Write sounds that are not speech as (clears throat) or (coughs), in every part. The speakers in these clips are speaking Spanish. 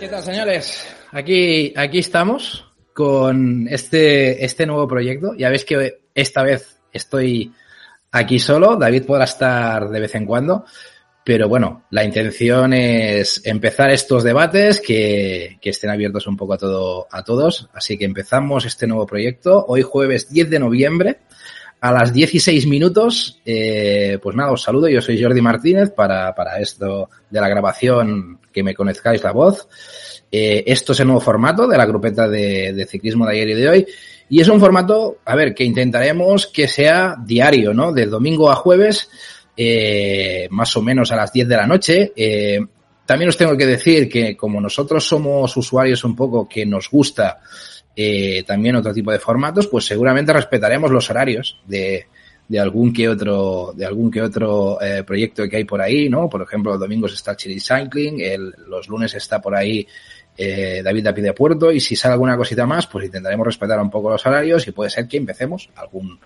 ¿Qué tal, señores? Aquí, aquí estamos con este, este nuevo proyecto. Ya veis que esta vez estoy aquí solo. David podrá estar de vez en cuando. Pero bueno, la intención es empezar estos debates que, que estén abiertos un poco a todo, a todos. Así que empezamos este nuevo proyecto. Hoy jueves 10 de noviembre a las 16 minutos. Eh, pues nada, os saludo. Yo soy Jordi Martínez para, para esto de la grabación, que me conozcáis la voz. Eh, esto es el nuevo formato de la grupeta de, de, ciclismo de ayer y de hoy. Y es un formato, a ver, que intentaremos que sea diario, ¿no? De domingo a jueves, eh, más o menos a las 10 de la noche. Eh, también os tengo que decir que como nosotros somos usuarios un poco que nos gusta eh, también otro tipo de formatos, pues seguramente respetaremos los horarios de, de algún que otro, de algún que otro eh, proyecto que hay por ahí, ¿no? Por ejemplo, los domingos está Chili Cycling, el, los lunes está por ahí eh, David Dapi de Puerto, y si sale alguna cosita más, pues intentaremos respetar un poco los horarios y puede ser que empecemos algún,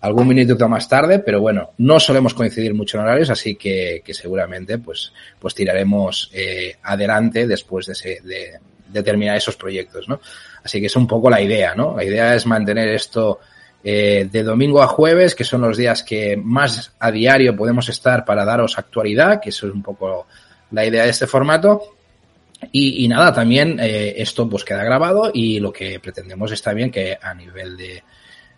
algún minuto más tarde, pero bueno, no solemos coincidir mucho en horarios, así que, que seguramente pues, pues tiraremos eh, adelante después de, ese, de, de terminar esos proyectos, ¿no? Así que es un poco la idea, ¿no? La idea es mantener esto eh, de domingo a jueves, que son los días que más a diario podemos estar para daros actualidad, que eso es un poco la idea de este formato. Y, nada, también eh, esto pues queda grabado y lo que pretendemos es también que a nivel de,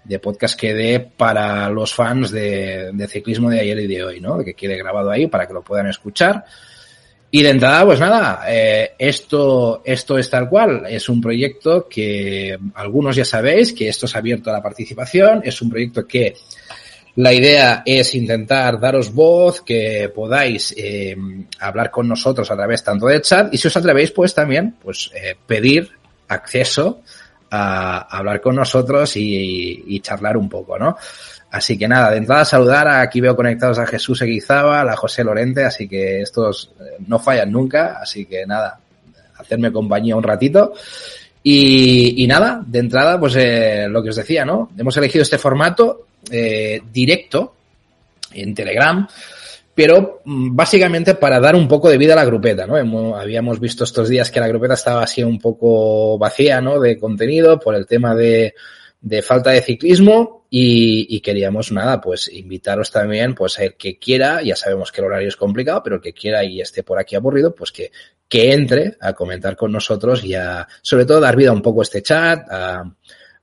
de podcast quede para los fans de, de, ciclismo de ayer y de hoy, ¿no? Que quede grabado ahí para que lo puedan escuchar. Y de entrada, pues nada, eh, esto, esto es tal cual. Es un proyecto que algunos ya sabéis que esto es abierto a la participación. Es un proyecto que la idea es intentar daros voz, que podáis eh, hablar con nosotros a través tanto de chat y si os atrevéis, pues también, pues eh, pedir acceso a hablar con nosotros y, y, charlar un poco, ¿no? Así que nada, de entrada saludar, aquí veo conectados a Jesús Eguizábal, a José Lorente, así que estos no fallan nunca, así que nada, hacerme compañía un ratito. Y, nada, de entrada, pues eh, lo que os decía, ¿no? Hemos elegido este formato eh, directo en Telegram, pero básicamente para dar un poco de vida a la grupeta, ¿no? Habíamos visto estos días que la grupeta estaba así un poco vacía, ¿no? De contenido por el tema de, de falta de ciclismo y, y, queríamos nada, pues invitaros también, pues el que quiera, ya sabemos que el horario es complicado, pero el que quiera y esté por aquí aburrido, pues que, que entre a comentar con nosotros y a, sobre todo, dar vida un poco a este chat, a,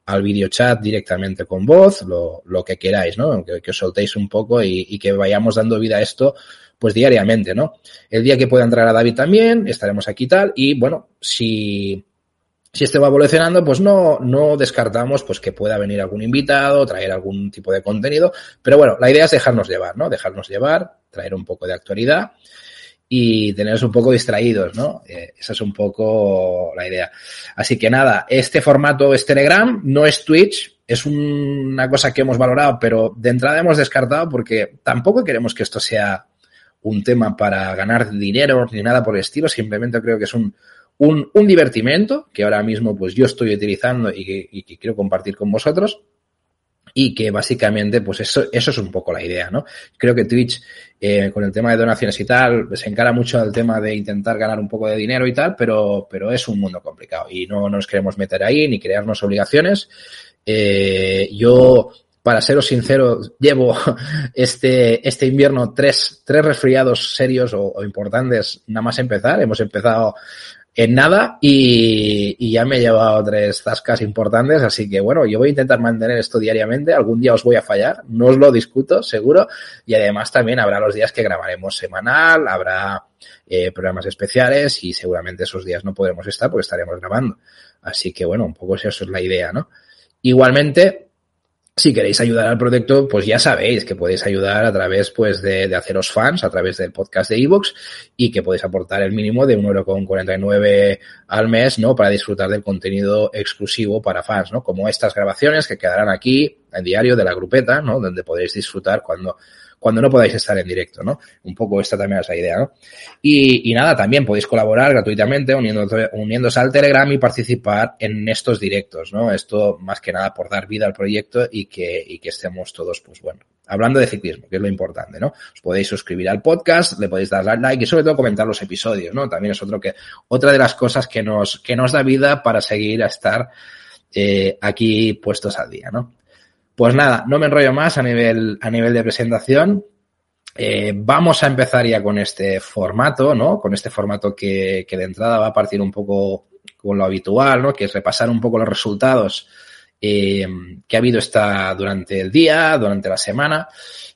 al video chat directamente con voz, lo, lo que queráis, ¿no? Que, os soltéis un poco y, y, que vayamos dando vida a esto, pues diariamente, ¿no? El día que pueda entrar a David también, estaremos aquí tal, y bueno, si, si este va evolucionando, pues no, no descartamos pues que pueda venir algún invitado, traer algún tipo de contenido, pero bueno, la idea es dejarnos llevar, ¿no? Dejarnos llevar, traer un poco de actualidad y teneros un poco distraídos, ¿no? Eh, esa es un poco la idea. Así que nada, este formato es Telegram, no es Twitch, es un, una cosa que hemos valorado, pero de entrada hemos descartado porque tampoco queremos que esto sea un tema para ganar dinero ni nada por el estilo, simplemente creo que es un, un, un divertimento que ahora mismo pues yo estoy utilizando y que, quiero compartir con vosotros. y que básicamente, pues eso, eso es un poco la idea, ¿no? Creo que Twitch, eh, con el tema de donaciones y tal, se encara mucho al tema de intentar ganar un poco de dinero y tal, pero, pero es un mundo complicado y no nos queremos meter ahí ni crearnos obligaciones. Eh, yo, para seros sincero, llevo (laughs) este, este invierno tres, tres resfriados serios o importantes nada más empezar. Hemos empezado en nada y, ya me he llevado tres tascas importantes, así que bueno, yo voy a intentar mantener esto diariamente, algún día os voy a fallar, no os lo discuto, seguro, y además también habrá los días que grabaremos semanal, habrá eh, programas especiales y seguramente esos días no podremos estar porque estaremos grabando. Así que bueno, un poco eso es la idea, ¿no? Igualmente, si queréis ayudar al proyecto, pues ya sabéis que podéis ayudar a través pues de, de haceros fans, a través del podcast de Evox y que podéis aportar el mínimo de 1,49€ al mes, ¿no? Para disfrutar del contenido exclusivo para fans, ¿no? Como estas grabaciones que quedarán aquí en diario de la grupeta, ¿no? Donde podéis disfrutar cuando cuando no podáis estar en directo, ¿no? Un poco esta también es la idea, ¿no? Y, y nada, también podéis colaborar gratuitamente uniéndose, al Telegram y participar en estos directos, ¿no? Esto más que nada por dar vida al proyecto y que, y que estemos todos, pues bueno, hablando de ciclismo, que es lo importante, ¿no? Os podéis suscribir al podcast, le podéis dar like y sobre todo comentar los episodios, ¿no? También es otro que, otra de las cosas que nos, que nos da vida para seguir a estar eh, aquí puestos al día, ¿no? Pues nada, no me enrollo más a nivel, a nivel de presentación. Eh, vamos a empezar ya con este formato, ¿no? Con este formato que, que, de entrada va a partir un poco con lo habitual, ¿no? Que es repasar un poco los resultados eh, que ha habido esta durante el día, durante la semana.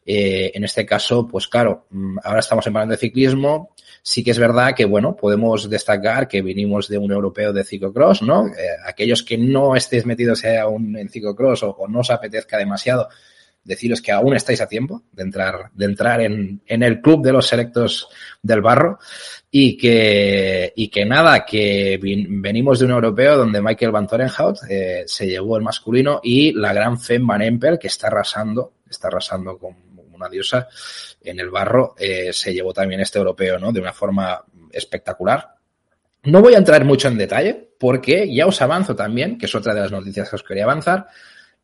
Eh, en este caso, pues claro, mm, ahora estamos en de ciclismo. Sí que es verdad que, bueno, podemos destacar que vinimos de un europeo de ciclocross, ¿no? Eh, aquellos que no estéis metidos aún en ciclocross o, o no os apetezca demasiado, deciros que aún estáis a tiempo de entrar, de entrar en, en el club de los selectos del barro y que, y que nada, que venimos de un europeo donde Michael Van Torenhout eh, se llevó el masculino y la gran Fem Van Empel, que está arrasando, está arrasando con una diosa en el barro, eh, se llevó también este europeo, ¿no? De una forma espectacular. No voy a entrar mucho en detalle porque ya os avanzo también, que es otra de las noticias que os quería avanzar,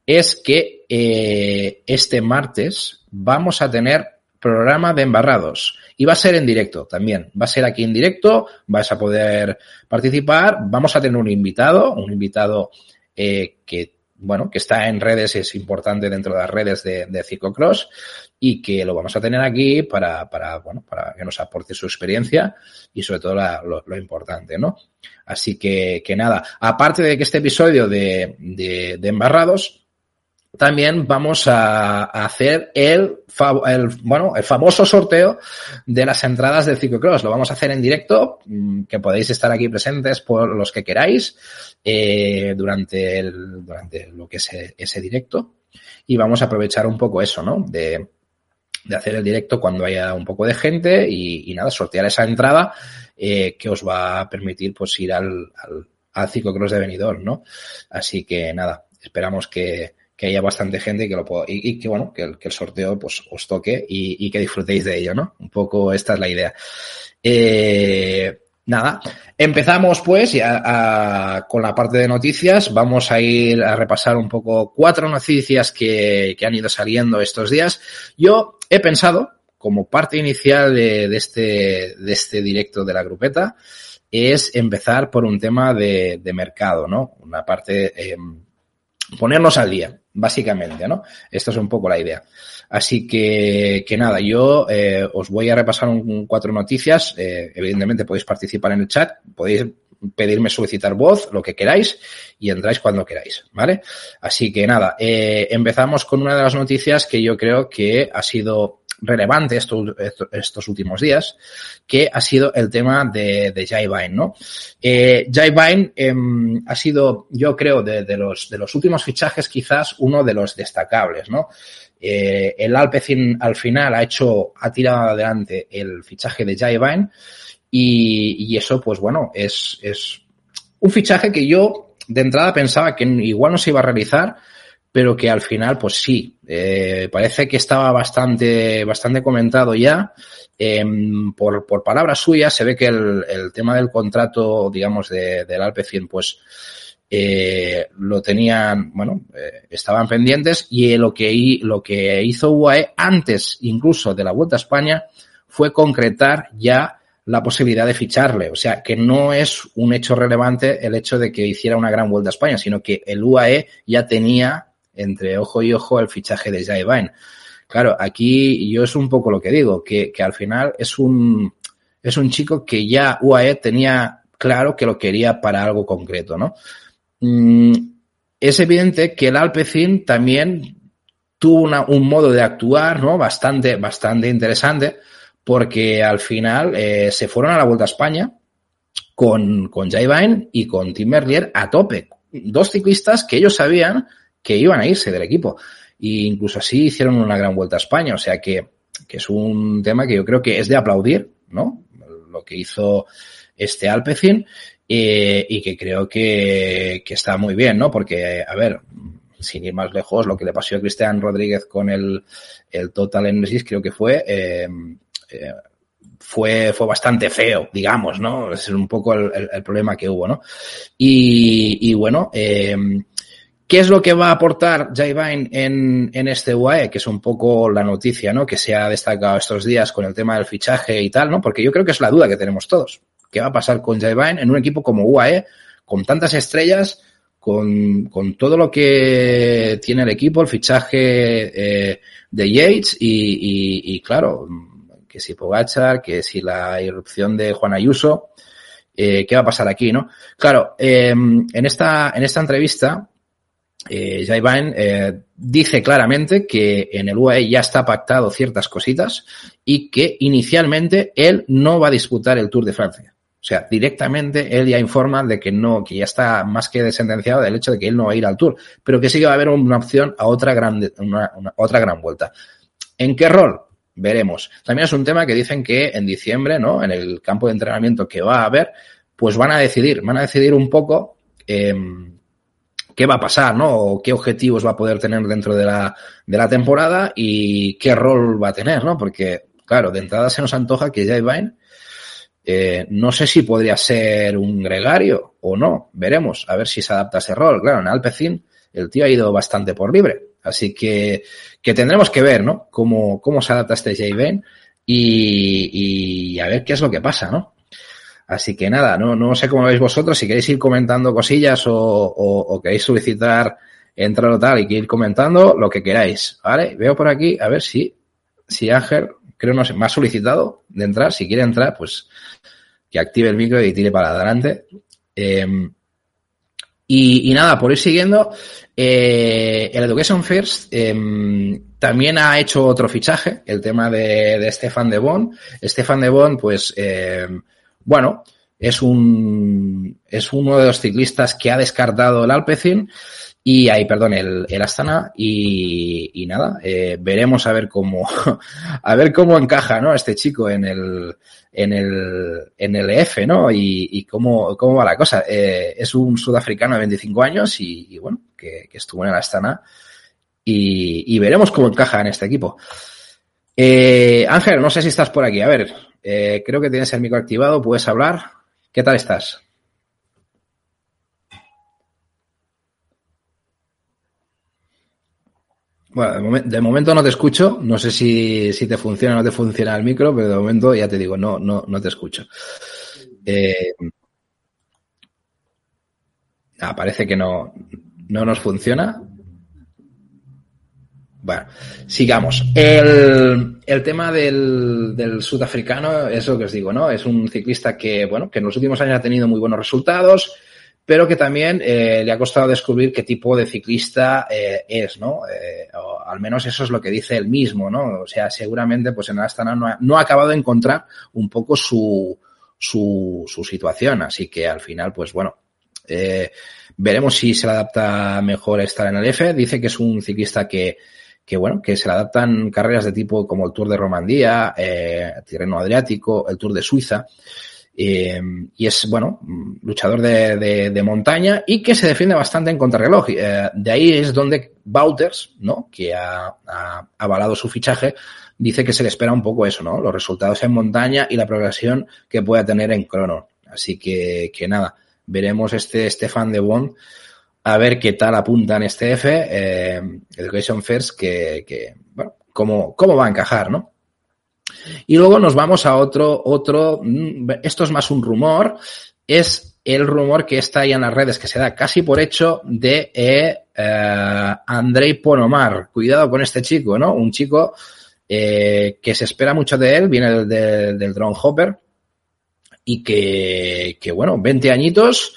es que eh, este martes vamos a tener programa de embarrados y va a ser en directo también. Va a ser aquí en directo, vais a poder participar. Vamos a tener un invitado, un invitado eh, que bueno, que está en redes, es importante dentro de las redes de, de Ciclocross y que lo vamos a tener aquí para, para, bueno, para que nos aporte su experiencia y sobre todo lo, importante, ¿no? Así que, que nada, aparte de que este episodio de, de, de embarrados, también vamos a, hacer el, el, bueno, el famoso sorteo de las entradas del ciclocross. Lo vamos a hacer en directo, mm, que podéis estar aquí presentes por los que queráis eh, durante, el, durante lo que es ese directo. Y vamos a aprovechar un poco eso, ¿no? De, de hacer el directo cuando haya un poco de gente y, y nada, sortear esa entrada eh, que os va a permitir pues ir al, al, al ciclocross de Benidorm, ¿no? Así que nada, esperamos que, que haya bastante gente que lo pueda, y, que bueno, que el, sorteo pues os toque y, que disfrutéis de ello, ¿no? Un poco esta es la idea. Eh, nada, empezamos pues ya con la parte de noticias. Vamos a ir a repasar un poco cuatro noticias que, que han ido saliendo estos días. Yo he pensado, como parte inicial de, de, este, de este directo de la grupeta, es empezar por un tema de, de mercado, ¿no? Una parte, eh, ponernos al día básicamente, ¿no? Esta es un poco la idea. Así que, que nada, yo eh, os voy a repasar un, cuatro noticias. Eh, evidentemente podéis participar en el chat, podéis pedirme solicitar voz, lo que queráis, y entráis cuando queráis, ¿vale? Así que nada, eh, empezamos con una de las noticias que yo creo que ha sido relevante estos, estos últimos días, que ha sido el tema de, de Jai Vine, ¿no? Eh, eh, ha sido, yo creo, de, los, de los últimos fichajes quizás uno de los destacables, ¿no? Eh, el Alpecin al final ha hecho, ha tirado adelante el fichaje de Jai y, y eso, pues bueno, es, es un fichaje que yo de entrada pensaba que igual no se iba a realizar, pero que al final, pues sí, eh, parece que estaba bastante, bastante comentado ya. Eh, por, por palabras suyas, se ve que el, el tema del contrato, digamos, de, del Alpecin, pues eh, lo tenían, bueno, eh, estaban pendientes y lo que, lo que hizo UAE antes incluso de la Vuelta a España fue concretar ya la posibilidad de ficharle. O sea, que no es un hecho relevante el hecho de que hiciera una gran Vuelta a España, sino que el UAE ya tenía entre ojo y ojo el fichaje de Jai. Claro, aquí yo es un poco lo que digo, que, que al final es un, es un chico que ya UAE tenía claro que lo quería para algo concreto, ¿no? Mm, es evidente que el Alpecin también tuvo un modo de actuar, ¿no? Bastante, bastante interesante, porque al final eh, se fueron a la Vuelta a España con, con y con Tim Merlier a tope. Dos ciclistas que ellos sabían que iban a irse del equipo. E incluso así hicieron una gran Vuelta a España. O sea que, que es un tema que yo creo que es de aplaudir, ¿no? Lo que hizo este Alpecin eh, y que creo que, que, está muy bien, ¿no? Porque, a ver, sin ir más lejos, lo que le pasó a Cristian Rodríguez con el, el Total Energy creo que fue, eh, eh, fue, fue bastante feo, digamos, ¿no? Es un poco el, problema que hubo, ¿no? Y, bueno, ¿Qué es lo que va a aportar Vine en, en este UAE? Que es un poco la noticia, ¿no? Que se ha destacado estos días con el tema del fichaje y tal, ¿no? Porque yo creo que es la duda que tenemos todos. ¿Qué va a pasar con Vine en un equipo como UAE, con tantas estrellas, con, con todo lo que tiene el equipo, el fichaje eh, de Yates y, y, y, claro, que si Pogachar, que si la irrupción de Juan Ayuso, eh, ¿qué va a pasar aquí, no? Claro, eh, en esta, en esta entrevista, eh, eh, dice claramente que en el UAE ya está pactado ciertas cositas y que inicialmente él no va a disputar el Tour de Francia. O sea, directamente él ya informa de que no, que ya está más que desentenciado del hecho de que él no va a ir al Tour, pero que sí que va a haber una opción a otra gran, una, una, otra gran vuelta. ¿En qué rol? Veremos. También es un tema que dicen que en diciembre, ¿no? En el campo de entrenamiento que va a haber, pues van a decidir, van a decidir un poco, eh, qué va a pasar, ¿no? O qué objetivos va a poder tener dentro de la, de la temporada y qué rol va a tener, ¿no? Porque, claro, de entrada se nos antoja que Jay Vine, eh, no sé si podría ser un gregario o no, veremos, a ver si se adapta a ese rol. Claro, en Alpecin el tío ha ido bastante por libre, así que, que tendremos que ver, ¿no? Cómo, cómo se adapta este Jay Vine y, y a ver qué es lo que pasa, ¿no? Así que nada, no, no sé cómo veis vosotros, si queréis ir comentando cosillas o, o, queréis solicitar entrar o tal y que ir comentando lo que queráis, ¿vale? Veo por aquí, a ver si, si Ángel, creo no sé, me ha solicitado de entrar, si quiere entrar, pues que active el micro y tire para adelante. Eh, y, y, nada, por ir siguiendo, eh, el Education First eh, también ha hecho otro fichaje, el tema de, de Stefan de Bon. Stefan de Bon, pues, eh, bueno, es un es uno de los ciclistas que ha descartado el Alpecin y ahí, perdón, el, el Astana y, y nada, eh, veremos a ver cómo (laughs) a ver cómo encaja, ¿no? Este chico en el en el en el EF, ¿no? Y, y cómo cómo va la cosa. Eh, es un sudafricano de 25 años y, y bueno, que, que, estuvo en el Astana y, y veremos cómo encaja en este equipo. Eh, Ángel, no sé si estás por aquí. A ver, eh, creo que tienes el micro activado, puedes hablar. ¿Qué tal estás? Bueno, de, momen de, momento no te escucho. No sé si, si, te funciona o no te funciona el micro, pero de momento ya te digo, no, no, no te escucho. Eh, ah, parece que no, no nos funciona. Bueno, sigamos. El, el tema del, del, sudafricano es lo que os digo, ¿no? Es un ciclista que, bueno, que en los últimos años ha tenido muy buenos resultados, pero que también eh, le ha costado descubrir qué tipo de ciclista eh, es, ¿no? Eh, al menos eso es lo que dice él mismo, ¿no? O sea, seguramente, pues en Astana no ha, no ha acabado de encontrar un poco su, su, su situación, así que al final, pues bueno, veremos si se le adapta mejor estar en el F. Dice que es un ciclista que, que bueno, que se le adaptan carreras de tipo como el Tour de Romandía, eh, Tirreno Adriático, el Tour de Suiza, eh, y es, bueno, luchador de, de, de, montaña y que se defiende bastante en contrarreloj. Eh, de ahí es donde Bauters, ¿no? Que ha, ha, avalado su fichaje, dice que se le espera un poco eso, ¿no? Los resultados en montaña y la progresión que pueda tener en crono. Así que, que nada, veremos este Stefan de Bond a ver qué tal apunta en este F, eh, Education First, que, bueno, cómo, cómo va a encajar, ¿no? Y luego nos vamos a otro, otro, mm, esto es más un rumor, es el rumor que está ahí en las redes, que se da casi por hecho, de eh, eh, Andrei Ponomar. Cuidado con este chico, ¿no? Un chico eh, que se espera mucho de él, viene del, del Drone Hopper, y que, que bueno, 20 añitos,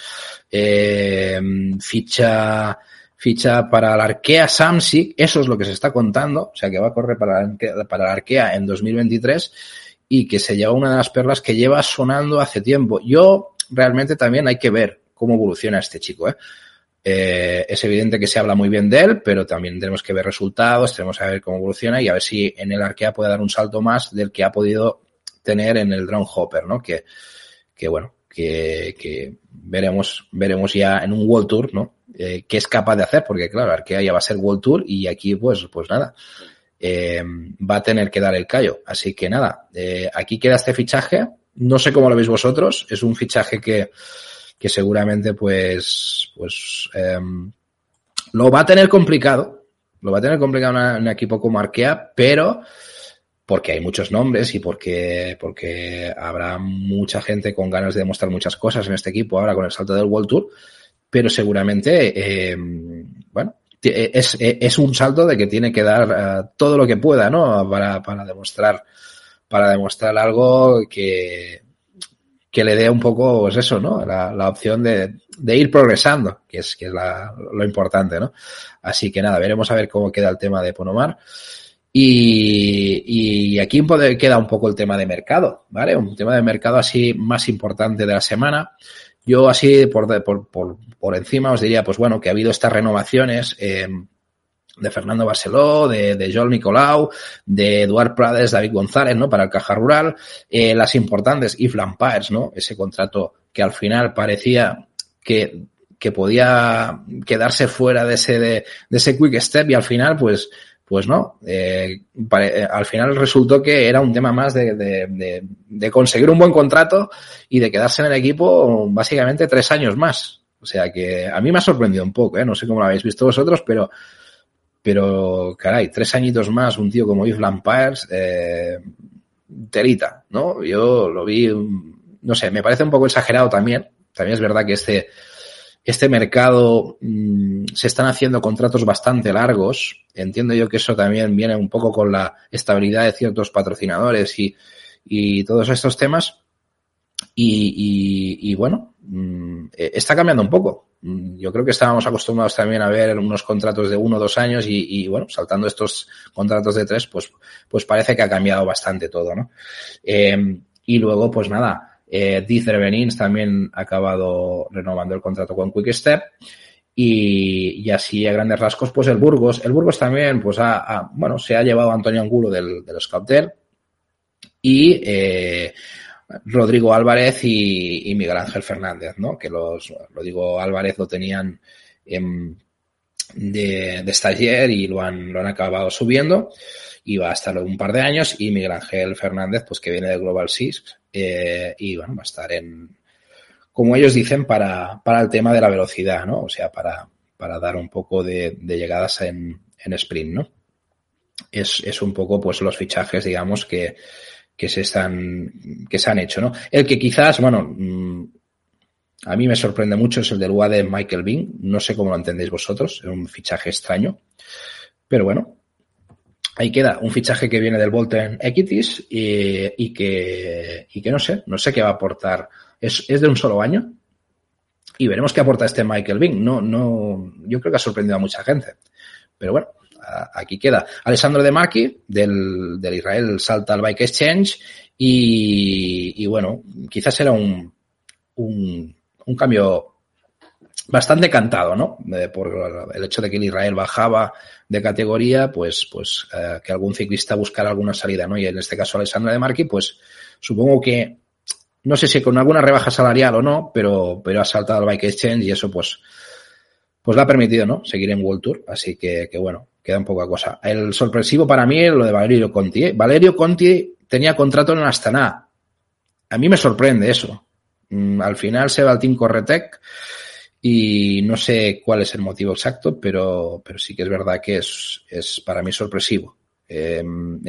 eh, ficha, ficha para la Arkea Samsic, eso es lo que se está contando, o sea que va a correr para, para la Arkea en 2023 y que se lleva una de las perlas que lleva sonando hace tiempo. Yo realmente también hay que ver cómo evoluciona este chico, ¿eh? Eh, es evidente que se habla muy bien de él, pero también tenemos que ver resultados, tenemos que ver cómo evoluciona y a ver si en el Arkea puede dar un salto más del que ha podido tener en el Drone Hopper, ¿no? Que, que bueno, que, que veremos, veremos ya en un World Tour, ¿no? Eh, qué es capaz de hacer, porque claro, Arkea ya va a ser World Tour y aquí pues, pues nada, eh, va a tener que dar el callo. Así que nada, eh, aquí queda este fichaje. No sé cómo lo veis vosotros, es un fichaje que, que seguramente pues, pues, eh, lo va a tener complicado, lo va a tener complicado un equipo como Arkea, pero porque hay muchos nombres y porque, porque habrá mucha gente con ganas de demostrar muchas cosas en este equipo ahora con el salto del World Tour, pero seguramente, eh, bueno, es, es, un salto de que tiene que dar todo lo que pueda, ¿no? Para, para demostrar, para demostrar algo que, que le dé un poco, pues eso, ¿no? La, la opción de, de, ir progresando, que es, que es la, lo importante, ¿no? Así que nada, veremos a ver cómo queda el tema de Ponomar. Y, y, aquí queda un poco el tema de mercado, ¿vale? Un tema de mercado así más importante de la semana. Yo así por, por, por, por encima os diría, pues bueno, que ha habido estas renovaciones eh, de Fernando Barceló, de, Joel Nicolau, de Eduard Prades, David González, ¿no? Para el Caja Rural, eh, las importantes If Lampires, ¿no? Ese contrato que al final parecía que, podía quedarse fuera de ese, de ese quick step y al final, pues, pues no, eh, pare, al final resultó que era un tema más de, de, de, conseguir un buen contrato y de quedarse en el equipo básicamente tres años más. O sea que a mí me ha sorprendido un poco, ¿eh? no sé cómo lo habéis visto vosotros, pero, pero caray, tres añitos más, un tío como Yves Lampires, eh, telita, ¿no? Yo lo vi, no sé, me parece un poco exagerado también. También es verdad que este, este mercado mmm, se están haciendo contratos bastante largos. Entiendo yo que eso también viene un poco con la estabilidad de ciertos patrocinadores y, y todos estos temas. Y, y, y bueno, mmm, está cambiando un poco. Yo creo que estábamos acostumbrados también a ver unos contratos de uno o dos años y, y, bueno, saltando estos contratos de tres, pues, pues parece que ha cambiado bastante todo, ¿no? Eh, y luego, pues nada, eh, Dizer Benins también ha acabado renovando el contrato con Quick Step. Y, y, así a grandes rasgos, pues el Burgos, el Burgos también, pues ha, bueno, se ha llevado Antonio Angulo del, del Scouter y eh, Rodrigo Álvarez y, y, Miguel Ángel Fernández, ¿no? Que los, Rodrigo Álvarez lo tenían en, de, de stagiaire y lo han, lo han acabado subiendo y va a estar un par de años y Miguel Ángel Fernández, pues que viene de Global Six eh, y bueno, va a estar en, como ellos dicen, para, para el tema de la velocidad, ¿no? O sea, para, para dar un poco de, llegadas en, en, sprint, ¿no? Es, es un poco, pues, los fichajes, digamos, que, que se están, que se han hecho, ¿no? El que quizás, bueno, mm, a mí me sorprende mucho es el del UA de Michael Bing. No sé cómo lo entendéis vosotros, es un fichaje extraño. Pero bueno, ahí queda un fichaje que viene del Bolton Equities y, y, que, no sé, no sé qué va a aportar. Es, de un solo año y veremos qué aporta este Michael Bing. No, no, yo creo que ha sorprendido a mucha gente. Pero bueno, aquí queda. Alessandro De Maki, del, Israel salta al Bike Exchange y, bueno, quizás era un cambio bastante cantado, ¿no? Eh, por el hecho de que el Israel bajaba de categoría, pues, pues eh, que algún ciclista buscara alguna salida, ¿no? Y en este caso Alessandra de Marqui, pues supongo que, no sé si con alguna rebaja salarial o no, pero, pero ha saltado al Bike Exchange y eso pues, pues le ha permitido, ¿no? Seguir en World Tour, así que, que bueno, queda un poca cosa. El sorpresivo para mí es lo de Valerio Conti. ¿eh? Valerio Conti tenía contrato en Astana. A mí me sorprende eso Mm, al final se va al Team Corretec y no sé cuál es el motivo exacto, pero, pero sí que es verdad que es, es para mí sorpresivo. Eh,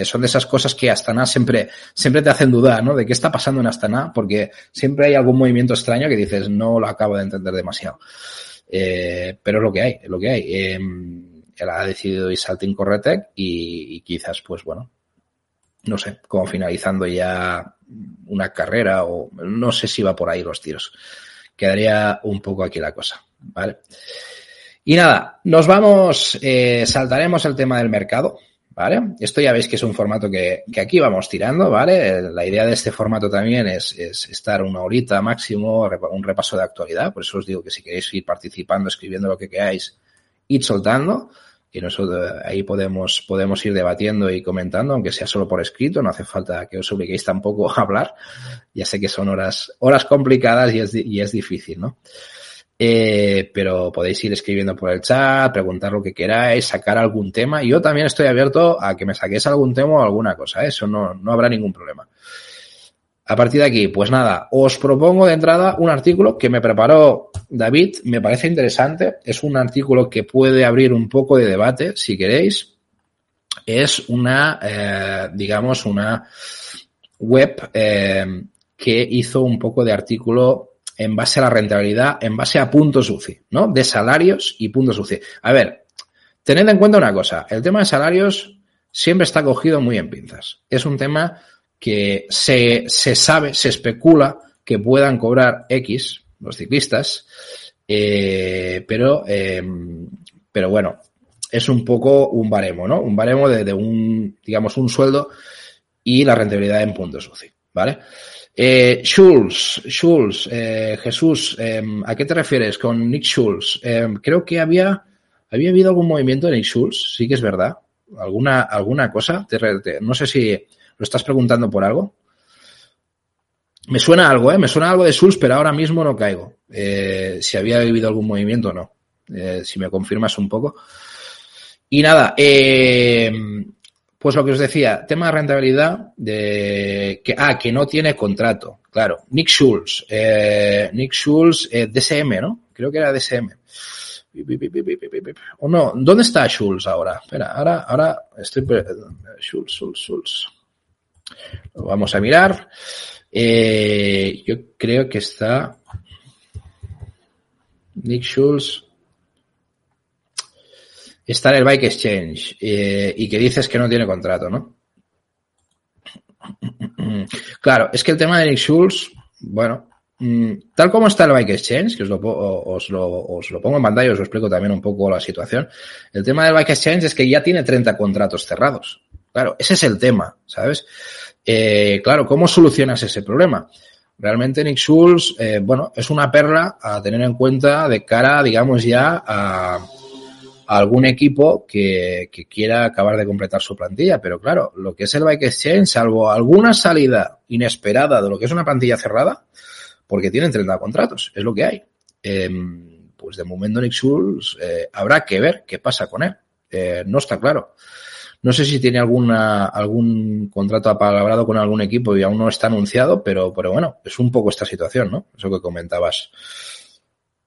son de esas cosas que Astana siempre, siempre te hacen dudar, ¿no? De qué está pasando en Astana, porque siempre hay algún movimiento extraño que dices, no lo acabo de entender demasiado. Eh, pero es lo que hay, es lo que hay. Eh, él ha decidido irse al Team Corretec y, y quizás, pues bueno, no sé, como finalizando ya una carrera o no sé si va por ahí los tiros. Quedaría un poco aquí la cosa, ¿vale? Y nada, nos vamos, eh, saltaremos el tema del mercado, ¿vale? Esto ya veis que es un formato que, que aquí vamos tirando, ¿vale? La idea de este formato también es, es, estar una horita máximo, un repaso de actualidad, por eso os digo que si queréis ir participando, escribiendo lo que queráis, id soltando y nosotros ahí podemos, podemos ir debatiendo y comentando, aunque sea solo por escrito, no hace falta que os obliguéis tampoco a hablar. Ya sé que son horas, horas complicadas y es, y es difícil, ¿no? Eh, pero podéis ir escribiendo por el chat, preguntar lo que queráis, sacar algún tema. Yo también estoy abierto a que me saquéis algún tema o alguna cosa, ¿eh? eso no, no habrá ningún problema. A partir de aquí, pues nada, os propongo de entrada un artículo que me preparó David, me parece interesante, es un artículo que puede abrir un poco de debate, si queréis. Es una, eh, digamos, una web eh, que hizo un poco de artículo en base a la rentabilidad, en base a puntos UCI, ¿no? De salarios y puntos UCI. A ver, tened en cuenta una cosa, el tema de salarios siempre está cogido muy en pinzas. Es un tema que se, se sabe, se especula que puedan cobrar X los ciclistas, eh, pero, eh, pero bueno, es un poco un baremo, ¿no? Un baremo de, un, digamos, un sueldo y la rentabilidad en puntos UCI, ¿vale? Eh, Schulz, Schulz, eh, Jesús, eh, ¿a qué te refieres con Nick Schulz? Eh, creo que había, había habido algún movimiento de Nick Schulz, sí que es verdad. ¿Alguna, alguna cosa? No sé si, ¿Lo estás preguntando por algo? Me suena algo, ¿eh? Me suena algo de Sulz, pero ahora mismo no caigo. Eh, si había vivido algún movimiento o no. Eh, si me confirmas un poco. Y nada, eh, pues lo que os decía, tema de rentabilidad, de que, ah, que no tiene contrato. Claro, Nick Schulz, eh, Nick Schulz, DSM, ¿no? Creo que era DSM. O no, ¿dónde está Schulz ahora? Espera, ahora, ahora estoy. Schulz, Schulz, Schulz. Lo vamos a mirar. Eh, yo creo que está Nick Schulz. Está en el Bike Exchange eh, y que dices que no tiene contrato, ¿no? (clears throat) Claro, es que el tema de Nick Schulz, bueno, tal como está el Bike Exchange, que os lo, os, lo, os lo, pongo en pantalla, os lo explico también un poco la situación. El tema del Bike Exchange es que ya tiene 30 contratos cerrados. Claro, ese es el tema, ¿sabes? Eh, claro, ¿cómo solucionas ese problema? Realmente Nick Schulz, eh, bueno, es una perla a tener en cuenta de cara, digamos, ya a, algún equipo que, que, quiera acabar de completar su plantilla. Pero claro, lo que es el Bike Exchange, salvo alguna salida inesperada de lo que es una plantilla cerrada, porque tienen 30 contratos, es lo que hay. Eh, pues de momento Nick Schulz eh, habrá que ver qué pasa con él. Eh, no está claro. No sé si tiene alguna, algún contrato apalabrado con algún equipo y aún no está anunciado, pero, pero bueno, es un poco esta situación, ¿no? Eso que comentabas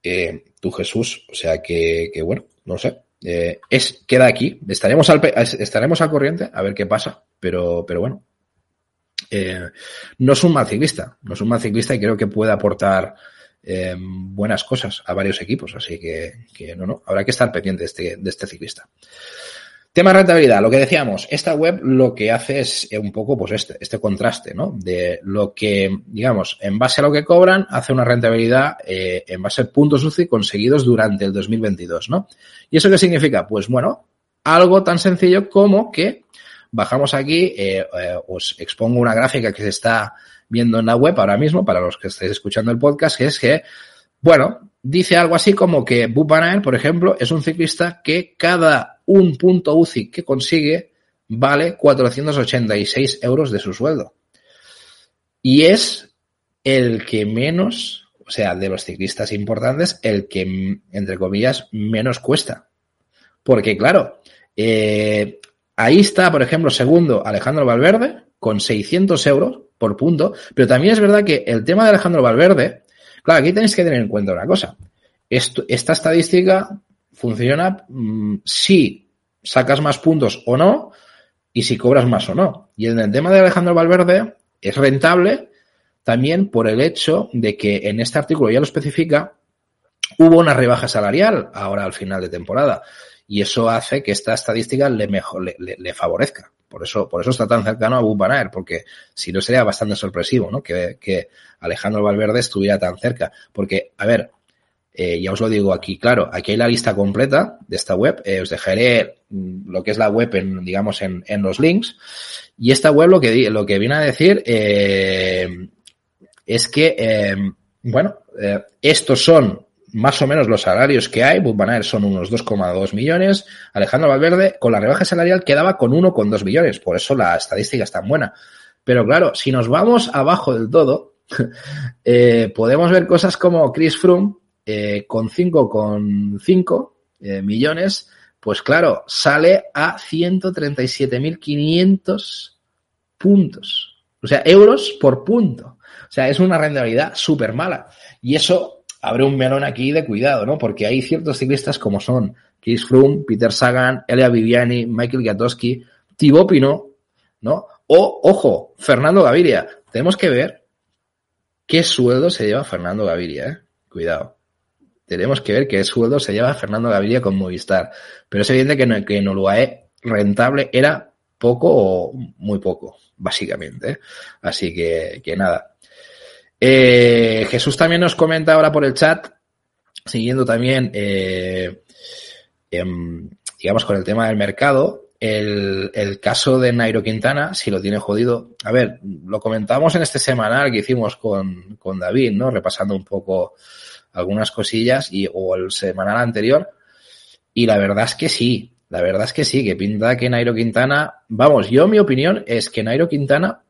eh, tú, Jesús. O sea que, que bueno, no sé. Eh, es, queda aquí. Estaremos al, estaremos al corriente a ver qué pasa, pero, pero bueno. Eh, no es un mal ciclista, no es un mal ciclista y creo que puede aportar eh, buenas cosas a varios equipos, así que, que no, no, habrá que estar pendiente de este, de este ciclista. Tema rentabilidad, lo que decíamos, esta web lo que hace es un poco pues este, este contraste, ¿no? De lo que, digamos, en base a lo que cobran, hace una rentabilidad eh, en base a puntos UCI conseguidos durante el 2022, ¿no? ¿Y eso qué significa? Pues bueno, algo tan sencillo como que bajamos aquí, eh, eh, os expongo una gráfica que se está viendo en la web ahora mismo para los que estéis escuchando el podcast, que es que, bueno, dice algo así como que Bupanaer, por ejemplo, es un ciclista que cada un punto UCI que consigue vale 486 euros de su sueldo. Y es el que menos, o sea, de los ciclistas importantes, el que, entre comillas, menos cuesta. Porque, claro, eh, ahí está, por ejemplo, segundo Alejandro Valverde, con 600 euros por punto, pero también es verdad que el tema de Alejandro Valverde Claro, aquí tenéis que tener en cuenta una cosa. esta estadística funciona mm, si sacas más puntos o no y si cobras más o no. Y en el tema de Alejandro Valverde es rentable también por el hecho de que en este artículo ya lo especifica, hubo una rebaja salarial ahora al final de temporada. Y eso hace que esta estadística le, favorezca. Por eso, por eso está tan cercano a Bubanaer, porque si no sería bastante sorpresivo, ¿no? Que, que Alejandro Valverde estuviera tan cerca. Porque, a ver, eh, ya os lo digo aquí, claro, aquí hay la lista completa de esta web. Eh, os dejaré mm, lo que es la web en, digamos, en, en los links. Y esta web lo que, lo que viene a decir eh, es que, bueno, estos son más o menos los salarios que hay. Bubanaer son unos 2,2 millones. Alejandro Valverde, con la rebaja salarial, quedaba con 1,2 millones. Por eso la estadística es tan buena. Pero claro, si nos vamos abajo del todo, (laughs) eh, podemos ver cosas como Chris Froome, eh, con 5,5 eh, millones, pues claro, sale a 137.500 puntos. O sea, euros por punto. O sea, es una rentabilidad súper mala. Y eso abre un melón aquí de cuidado, ¿no? Porque hay ciertos ciclistas como son Chris Froome, Peter Sagan, Elia Viviani, Michael Gatowski, Thibaut Pinot, ¿no? O, ojo, Fernando Gaviria. Tenemos que ver qué sueldo se lleva Fernando Gaviria, ¿eh? Cuidado tenemos que ver qué sueldo se lleva Fernando Gaviria con Movistar. Pero es evidente que, que en Uruguay rentable era poco o muy poco, básicamente. Así que, que nada. Eh, Jesús también nos comenta ahora por el chat, siguiendo también, eh, em, digamos, con el tema del mercado, el, el, caso de Nairo Quintana, si lo tiene jodido. A ver, lo comentamos en este semanal que hicimos con, con David, ¿no? Repasando un poco algunas cosillas y, o el semanal anterior. Y la verdad es que sí, la verdad es que sí, que pinta que Nairo Quintana, vamos, yo mi opinión es que Nairo Quintana,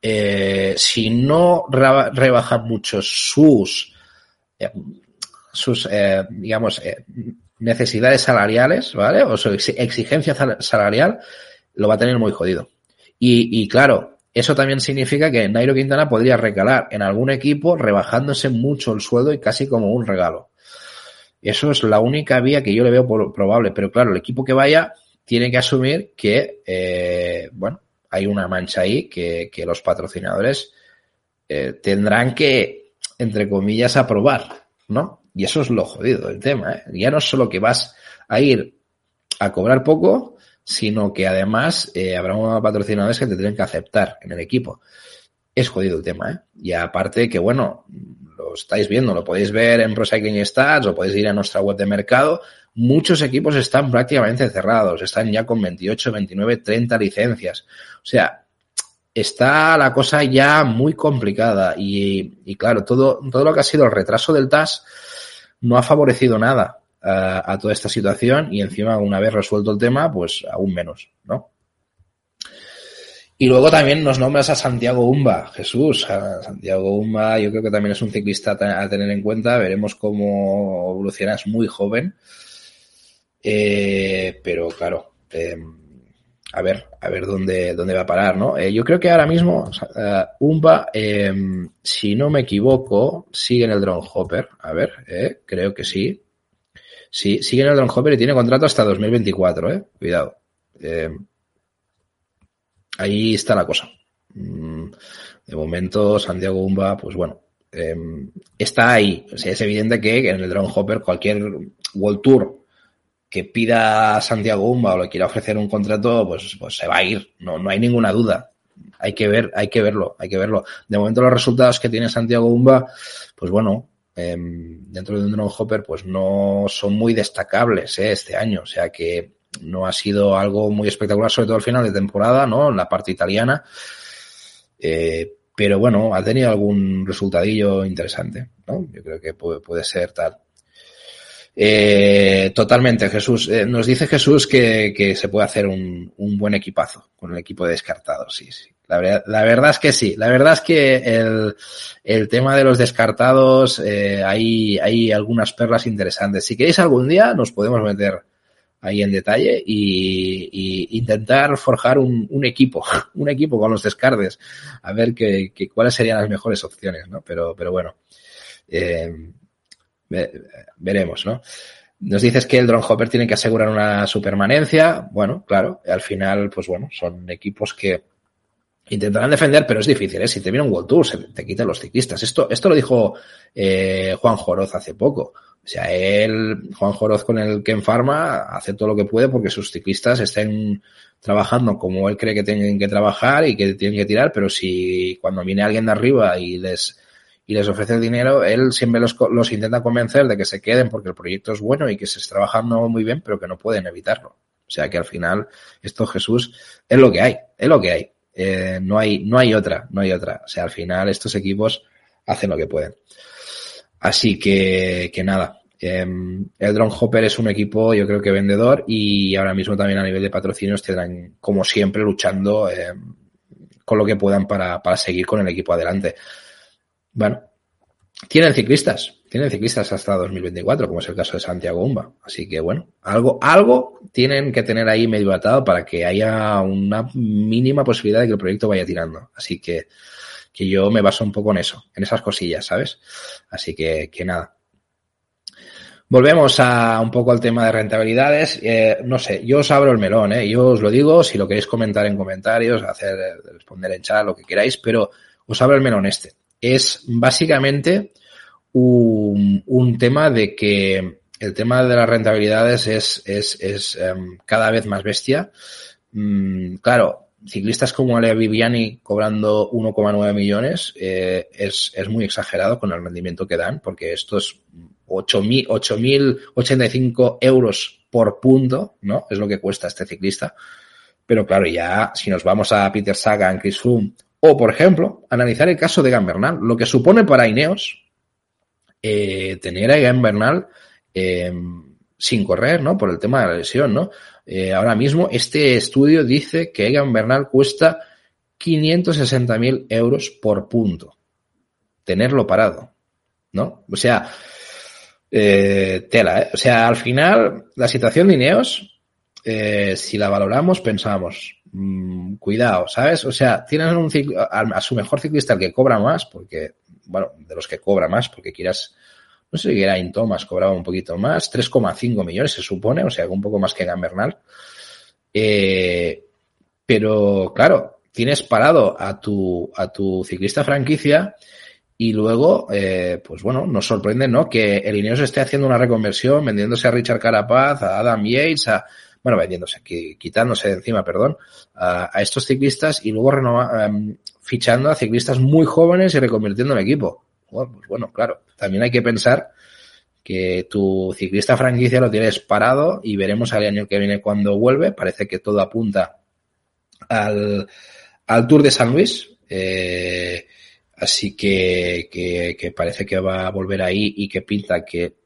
eh, si no rebaja mucho sus, eh, sus, eh, digamos, eh, necesidades salariales, ¿vale? O su exigencia salarial, lo va a tener muy jodido. Y, y claro, eso también significa que Nairo Quintana podría recalar en algún equipo rebajándose mucho el sueldo y casi como un regalo. Eso es la única vía que yo le veo probable. Pero claro, el equipo que vaya tiene que asumir que, eh, bueno, hay una mancha ahí que, que los patrocinadores eh, tendrán que, entre comillas, aprobar, ¿no? Y eso es lo jodido del tema. ¿eh? Ya no solo que vas a ir a cobrar poco, sino que además eh, habrá patrocinadores que te tienen que aceptar en el equipo. Es jodido el tema, ¿eh? Y aparte que, bueno, lo estáis viendo, lo podéis ver en Pro Cycling Stats o podéis ir a nuestra web de mercado. Muchos equipos están prácticamente cerrados, están ya con 28, 29, 30 licencias. O sea, está la cosa ya muy complicada y, y claro, todo, todo lo que ha sido el retraso del TAS no ha favorecido nada a, toda esta situación y encima una vez resuelto el tema, pues aún menos, ¿no? Y luego también nos nombras a Santiago Umba, Jesús. Santiago Umba yo creo que también es un ciclista a tener en cuenta. Veremos cómo evoluciona, es muy joven. Eh, pero claro, eh, a ver, a ver dónde, dónde va a parar, ¿no? Eh, yo creo que ahora mismo uh, Umba, si no me equivoco, sigue en el drone hopper. A ver, creo que sí. Sí, sigue en el Don Hopper y tiene contrato hasta 2024, ¿eh? Cuidado. Ahí está la cosa. Mm, de momento, Santiago Umba, pues bueno, eh, está ahí. Es evidente que en el Drone Hopper cualquier World Tour que pida a Santiago Umba o le quiera ofrecer un contrato, pues, pues se va a ir. No, no hay ninguna duda. Hay que ver, hay que verlo, hay que verlo. De momento los resultados que tiene Santiago Umba, pues bueno, Em, dentro de un drone hopper pues no son muy destacables ¿eh? este año, o sea que no ha sido algo muy espectacular, sobre todo al final de temporada, ¿no? En la parte italiana. Eh, pero bueno, ha tenido algún resultadillo interesante, ¿no? Yo creo que puede, puede ser tal. Eh, totalmente, Jesús. Eh, nos dice Jesús que, que se puede hacer un, un, buen equipazo con el equipo de descartados, sí, sí. La verdad, la verdad es que sí. La verdad es que el, el tema de los descartados, hay, hay algunas perlas interesantes. Si queréis algún día, nos podemos meter ahí en detalle y, intentar forjar un, equipo, (laughs) un equipo con los descartes, a ver que, cuáles serían las mejores opciones, ¿no? Pero, pero bueno. Eh, veremos, ¿no? Nos dices que el Drone Hopper tiene que asegurar una su permanencia. Bueno, claro, al final, pues bueno, son equipos que intentarán defender, pero es difícil, ¿eh? Si te viene un World Tour, se te quitan los ciclistas. Esto, esto lo dijo eh, Juan Joroz hace poco. O sea, él, Juan Joroz con el Ken Pharma, hace todo lo que puede porque sus ciclistas estén trabajando como él cree que tienen que trabajar y que tienen que tirar, pero si cuando viene alguien de arriba y les, y les ofrece dinero, él siempre los, los intenta convencer de que se queden porque el proyecto es bueno y que se está trabajando muy bien, pero que no pueden evitarlo. O sea que al final, esto Jesús es lo que hay, es lo que hay. Eh, no hay, no hay otra, no hay otra. O sea, al final estos equipos hacen lo que pueden. Así que, que nada, Em, el Drone Hopper es un equipo, yo creo que vendedor y ahora mismo también a nivel de patrocinios tendrán, como siempre, luchando em, con lo que puedan para, para seguir con el equipo adelante. Bueno, tienen ciclistas, tienen ciclistas hasta 2024, como es el caso de Santiago Umba. Así que bueno, algo, algo tienen que tener ahí medio atado para que haya una mínima posibilidad de que el proyecto vaya tirando. Así que, que yo me baso un poco en eso, en esas cosillas, ¿sabes? Así que, que nada. Volvemos a un poco al tema de rentabilidades. Eh, no sé, yo os abro el melón, ¿eh? yo os lo digo, si lo queréis comentar en comentarios, hacer, responder en chat, lo que queráis, pero os abro el melón este. Es básicamente un, un tema de que el tema de las rentabilidades es, es, es um, cada vez más bestia. Mm, claro, ciclistas como Ale Viviani cobrando 1,9 millones eh, es, es muy exagerado con el rendimiento que dan, porque esto es 8.085 euros por punto, ¿no? Es lo que cuesta este ciclista. Pero claro, ya si nos vamos a Peter Sagan, Chris Froome, o por ejemplo, analizar el caso de Gambernal, lo que supone para Ineos eh, tener a Gambernal eh, sin correr, ¿no? Por el tema de la lesión, ¿no? Eh, ahora mismo este estudio dice que Egan Bernal cuesta 560.000 euros por punto. Tenerlo parado, ¿no? O sea, eh, tela, ¿eh? O sea, al final, la situación de Ineos, eh, si la valoramos, pensamos, mmm, cuidado, ¿sabes? O sea, tienen un a, a, su mejor ciclista el que cobra más, porque, bueno, de los que cobra más, porque quieras, no sé si era Thomas, cobraba un poquito más, 3,5 millones se supone, o sea, un poco más que Gambernal. Eh, pero, claro, tienes parado a tu, a tu ciclista franquicia y luego, eh, pues bueno, nos sorprende, ¿no? Que el Ineos esté haciendo una reconversión, vendiéndose a Richard Carapaz, a Adam Yates, a, bueno, vendiéndose, quitándose de encima, perdón, a, a estos ciclistas y luego renova, um, fichando a ciclistas muy jóvenes y reconvirtiendo el equipo. Bueno, pues bueno, claro, también hay que pensar que tu ciclista franquicia lo tienes parado y veremos al año que viene cuando vuelve. Parece que todo apunta al, al Tour de San Luis. Eh, Así que, que, que, parece que va a volver ahí y que pinta que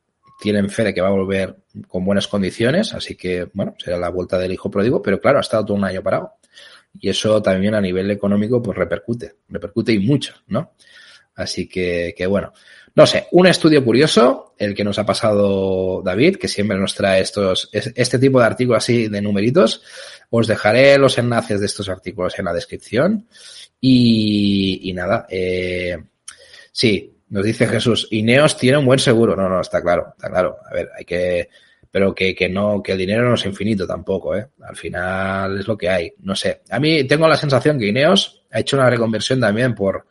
tienen fe de que va a volver con buenas condiciones. Así que, bueno, será la vuelta del hijo pródigo, pero claro, ha estado todo un año parado. Y eso también a nivel económico, pues repercute, repercute y mucho, ¿no? Así que, que bueno. No sé, un estudio curioso, el que nos ha pasado David, que siempre nos trae estos, este tipo de artículos así de numeritos. Os dejaré los enlaces de estos artículos en la descripción. Y, nada, eh, sí, nos dice Jesús, Ineos tiene un buen seguro. No, no, está claro, está claro. A ver, hay que, pero que, que no, que el dinero no es infinito tampoco, ¿eh? Al final es lo que hay. No sé. A mí tengo la sensación que Ineos ha hecho una reconversión también por,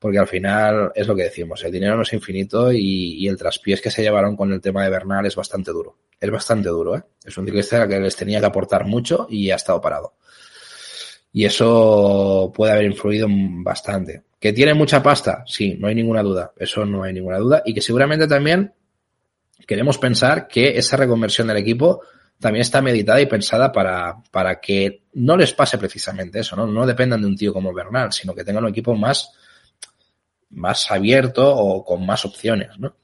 porque al final es lo que decimos, el dinero no es infinito y, el traspiés que se llevaron con el tema de Bernal es bastante duro. Es bastante duro, ¿eh? Es un ciclista que les tenía que aportar mucho y ha estado parado. Y eso puede haber influido bastante. ¿Que tiene mucha pasta? Sí, no hay ninguna duda. Eso no hay ninguna duda. Y que seguramente también queremos pensar que esa reconversión del equipo también está meditada y pensada para, para que no les pase precisamente eso, ¿no? No dependan de un tío como Bernal, sino que tengan un equipo más, más abierto o con más opciones, ¿no?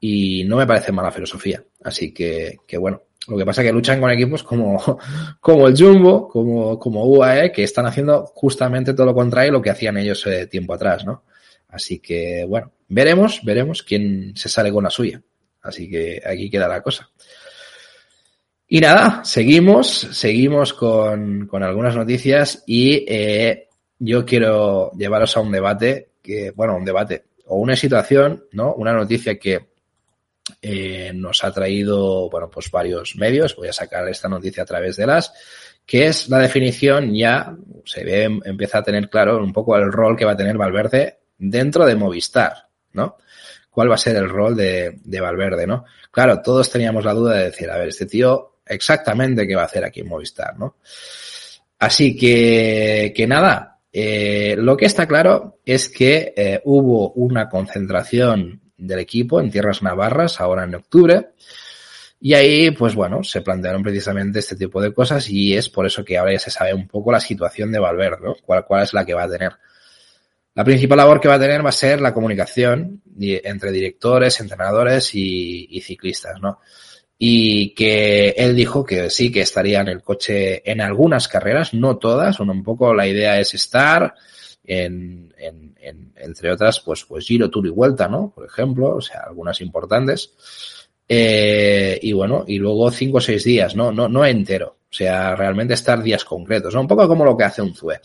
Y no me parece mala filosofía. Así que, que bueno, lo que pasa es que luchan con equipos como, (laughs) como el Jumbo, como, como UAE, que están haciendo justamente todo lo contrario lo que hacían ellos eh, tiempo atrás, ¿no? Así que, bueno, veremos, veremos quién se sale con la suya. Así que aquí queda la cosa. Y nada, seguimos, seguimos con, con algunas noticias y eh, yo quiero llevaros a un debate, que, bueno, un debate, o una situación, ¿no? Una noticia que eh, nos ha traído, bueno, pues varios medios. Voy a sacar esta noticia a través de las, que es la definición ya, se ve, empieza a tener claro un poco el rol que va a tener Valverde dentro de Movistar, ¿no? ¿Cuál va a ser el rol de, de Valverde, no? Claro, todos teníamos la duda de decir, a ver, este tío exactamente qué va a hacer aquí en Movistar, ¿no? Así que, que nada, eh, lo que está claro es que eh, hubo una concentración del equipo en tierras navarras ahora en octubre. Y ahí, pues bueno, se plantearon precisamente este tipo de cosas y es por eso que ahora ya se sabe un poco la situación de Valverde, ¿no? ¿Cuál, cuál es la que va a tener? La principal labor que va a tener va a ser la comunicación entre directores, entrenadores y, y ciclistas, ¿no? Y que él dijo que sí, que estaría en el coche en algunas carreras, no todas, un poco la idea es estar en, en, en, entre otras, pues, pues Giro, Tour y Vuelta, ¿no? Por ejemplo, o sea, algunas importantes. Eh, y bueno, y luego cinco o seis días, ¿no? No, no entero. O sea, realmente estar días concretos, ¿no? Un poco como lo que hace un ZUE.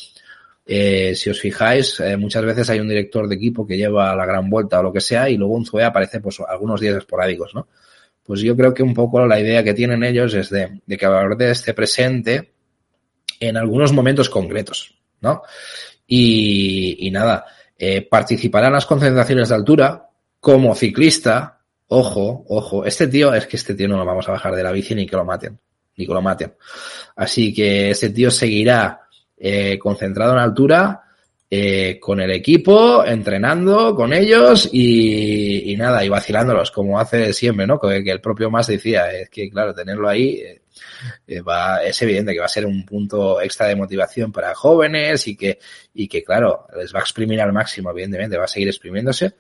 Eh, si os fijáis, eh, muchas veces hay un director de equipo que lleva la gran vuelta o lo que sea y luego un ZUE aparece pues algunos días esporádicos, ¿no? Pues yo creo que un poco la idea que tienen ellos es de, de que Valverde esté presente en algunos momentos concretos, ¿no? Y, y nada, eh, participará en las concentraciones de altura como ciclista. Ojo, ojo, este tío, es que este tío no lo vamos a bajar de la bici ni que lo maten, ni que lo maten. Así que este tío seguirá eh, concentrado en altura, eh, con el equipo, entrenando con ellos y, nada, y vacilándolos, como hace siempre, ¿no? Que, que el propio Más decía, es que claro, tenerlo ahí eh, eh, va, es evidente que va a ser un punto extra de motivación para jóvenes y que, y que claro, les va a exprimir al máximo, evidentemente, va a seguir exprimiéndose.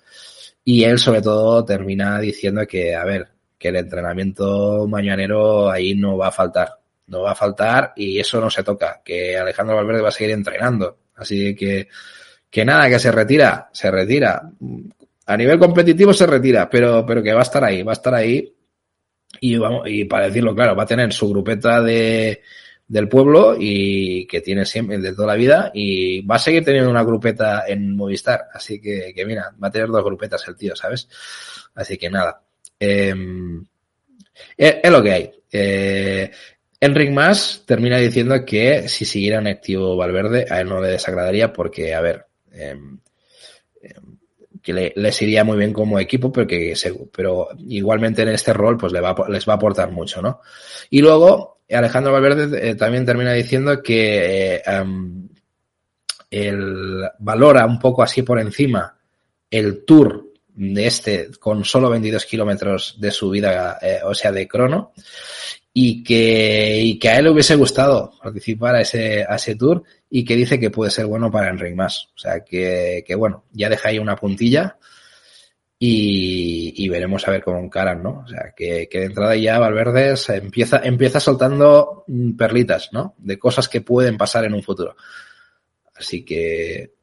Y él sobre todo termina diciendo que, a ver, que el entrenamiento mañanero ahí no va a faltar, no va a faltar y eso no se toca, que Alejandro Valverde va a seguir entrenando Así que, que nada, que se retira, se retira. A nivel competitivo se retira, pero, pero que va a estar ahí, va a estar ahí. Y vamos, y para decirlo claro, va a tener su grupeta de, del pueblo y que tiene siempre de toda la vida y va a seguir teniendo una grupeta en Movistar. Así que, que mira, va a tener dos grupetas el tío, ¿sabes? Así que nada. Es, es, lo que hay. Eh, Enric Mas termina diciendo que si siguiera en activo Valverde, a él no le desagradaría porque, a ver, eh, que le, les iría muy bien como equipo, pero, que, pero igualmente en este rol pues le va, les va a aportar mucho, ¿no? Y luego Alejandro Valverde eh, también termina diciendo que eh, um, él valora un poco así por encima el tour de este con solo 22 kilómetros de subida, eh, o sea, de crono, y que, que a él le hubiese gustado participar a ese, a ese tour y que dice que puede ser bueno para Enric Más. O sea, que, que bueno, ya deja ahí una puntilla y, y veremos a ver cómo encaran, ¿no? O sea, que, que de entrada ya Valverde se empieza, empieza soltando perlitas, ¿no? De cosas que pueden pasar en un futuro. Así que,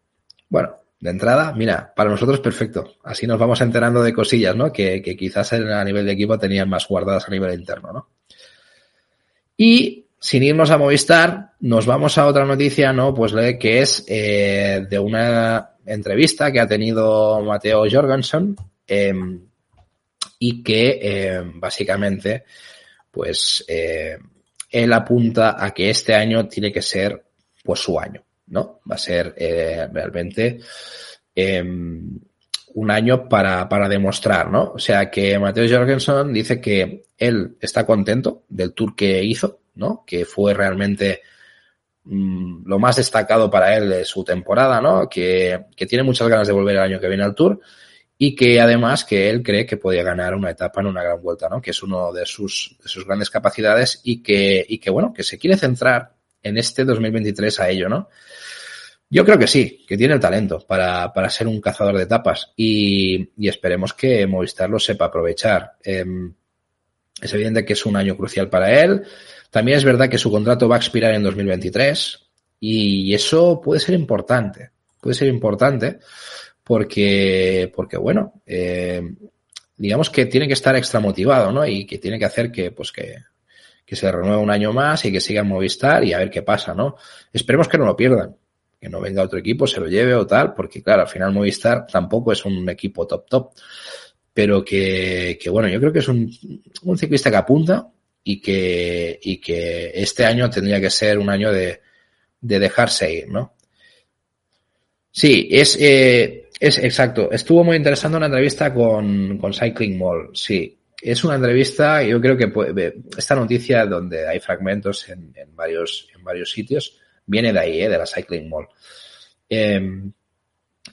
bueno, de entrada, mira, para nosotros perfecto. Así nos vamos enterando de cosillas, ¿no? Que, que quizás a nivel de equipo tenían más guardadas a nivel interno, ¿no? Y sin irnos a Movistar, nos vamos a otra noticia, ¿no? Pues que es eh, de una entrevista que ha tenido Mateo Jorgensen eh, y que eh, básicamente, pues él apunta a que este año tiene que ser pues su año, ¿no? Va a ser realmente un año para, para demostrar, ¿no? O sea que Mateo Jorgensen dice que él está contento del tour que hizo, ¿no? Que fue realmente mmm, lo más destacado para él de su temporada, ¿no? Que, que tiene muchas ganas de volver el año que viene al tour y que además que él cree que podía ganar una etapa en una gran vuelta, ¿no? Que es uno de sus, de sus grandes capacidades y que, y que bueno, que se quiere centrar en este 2023 a ello, ¿no? Yo creo que sí, que tiene el talento para, para ser un cazador de etapas y, esperemos que Movistar lo sepa aprovechar. Eh, es evidente que es un año crucial para él. También es verdad que su contrato va a expirar en 2023 y eso puede ser importante. Puede ser importante porque, porque bueno, eh, digamos que tiene que estar extra motivado, ¿no? Y que tiene que hacer que, pues que, que se renueve un año más y que siga en Movistar y a ver qué pasa, ¿no? Esperemos que no lo pierdan, que no venga otro equipo, se lo lleve o tal, porque claro, al final Movistar tampoco es un equipo top top, pero que, que bueno, yo creo que es un, un ciclista que apunta y que, y que este año tendría que ser un año de, de dejarse ir, ¿no? Sí, es, eh, es exacto. Estuvo muy interesante una entrevista con, con Cycling Mall, sí. Es una entrevista, yo creo que puede, esta noticia donde hay fragmentos en, en, varios, en varios sitios, viene de ahí, ¿eh? de la Cycling Mall. Eh,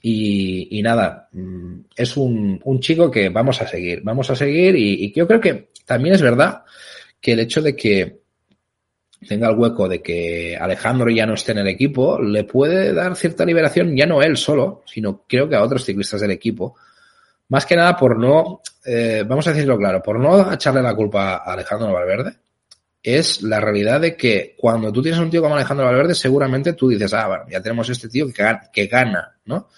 y, y, nada, mm, es un, un, chico que vamos a seguir, vamos a seguir y, y yo creo que también es verdad que el hecho de que tenga el hueco de que Alejandro ya no esté en el equipo, le puede dar cierta liberación, ya no él solo, sino creo que a otros ciclistas del equipo. Más que nada por no, eh, vamos a decirlo claro, por no echarle la culpa a Alejandro Valverde, es la realidad de que cuando tú tienes un tío como Alejandro Valverde, seguramente tú dices, ah, bueno, ya tenemos este tío que, que gana, ¿no?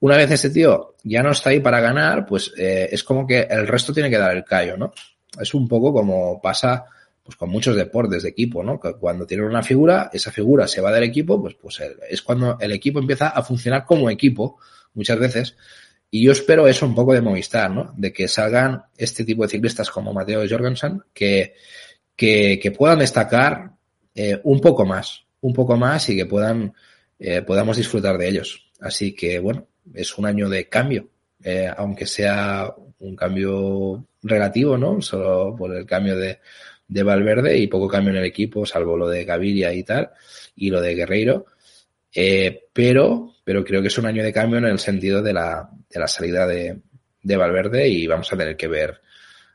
Una vez este tío ya no está ahí para ganar, pues eh, es como que el resto tiene que dar el callo, ¿no? Es un poco como pasa pues con muchos deportes de equipo, ¿no? Cuando tienen una figura, esa figura se va del equipo, pues, pues es cuando el equipo empieza a funcionar como equipo, muchas veces. Y yo espero eso un poco de Movistar, ¿no? De que salgan este tipo de ciclistas como Mateo Jorgensen, que, que, que puedan destacar eh, un poco más, un poco más y que puedan, eh, podamos disfrutar de ellos. Así que, bueno, es un año de cambio, eh, aunque sea un cambio relativo, ¿no? Solo por el cambio de, de Valverde y poco cambio en el equipo, salvo lo de Gaviria y tal, y lo de Guerreiro. Eh, pero, pero creo que es un año de cambio en el sentido de la, de la salida de, de Valverde y vamos a tener que ver,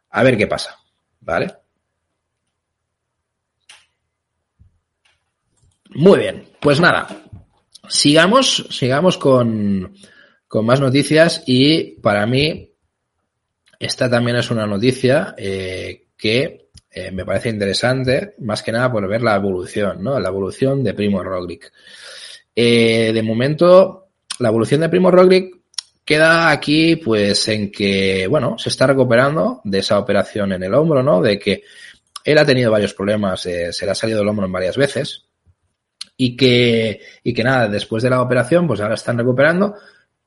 a ver qué pasa, ¿vale? Muy bien, pues nada, sigamos, sigamos con, con más noticias y para mí esta también es una noticia eh, que eh, me parece interesante, más que nada por ver la evolución, ¿no? La evolución de Primo Roglic. Eh, de momento, la evolución de Primo Roglic queda aquí, pues, en que, bueno, se está recuperando de esa operación en el hombro, ¿no? De que él ha tenido varios problemas, se le ha salido el hombro en varias veces. Y que, y que nada, después de la operación, pues ahora están recuperando,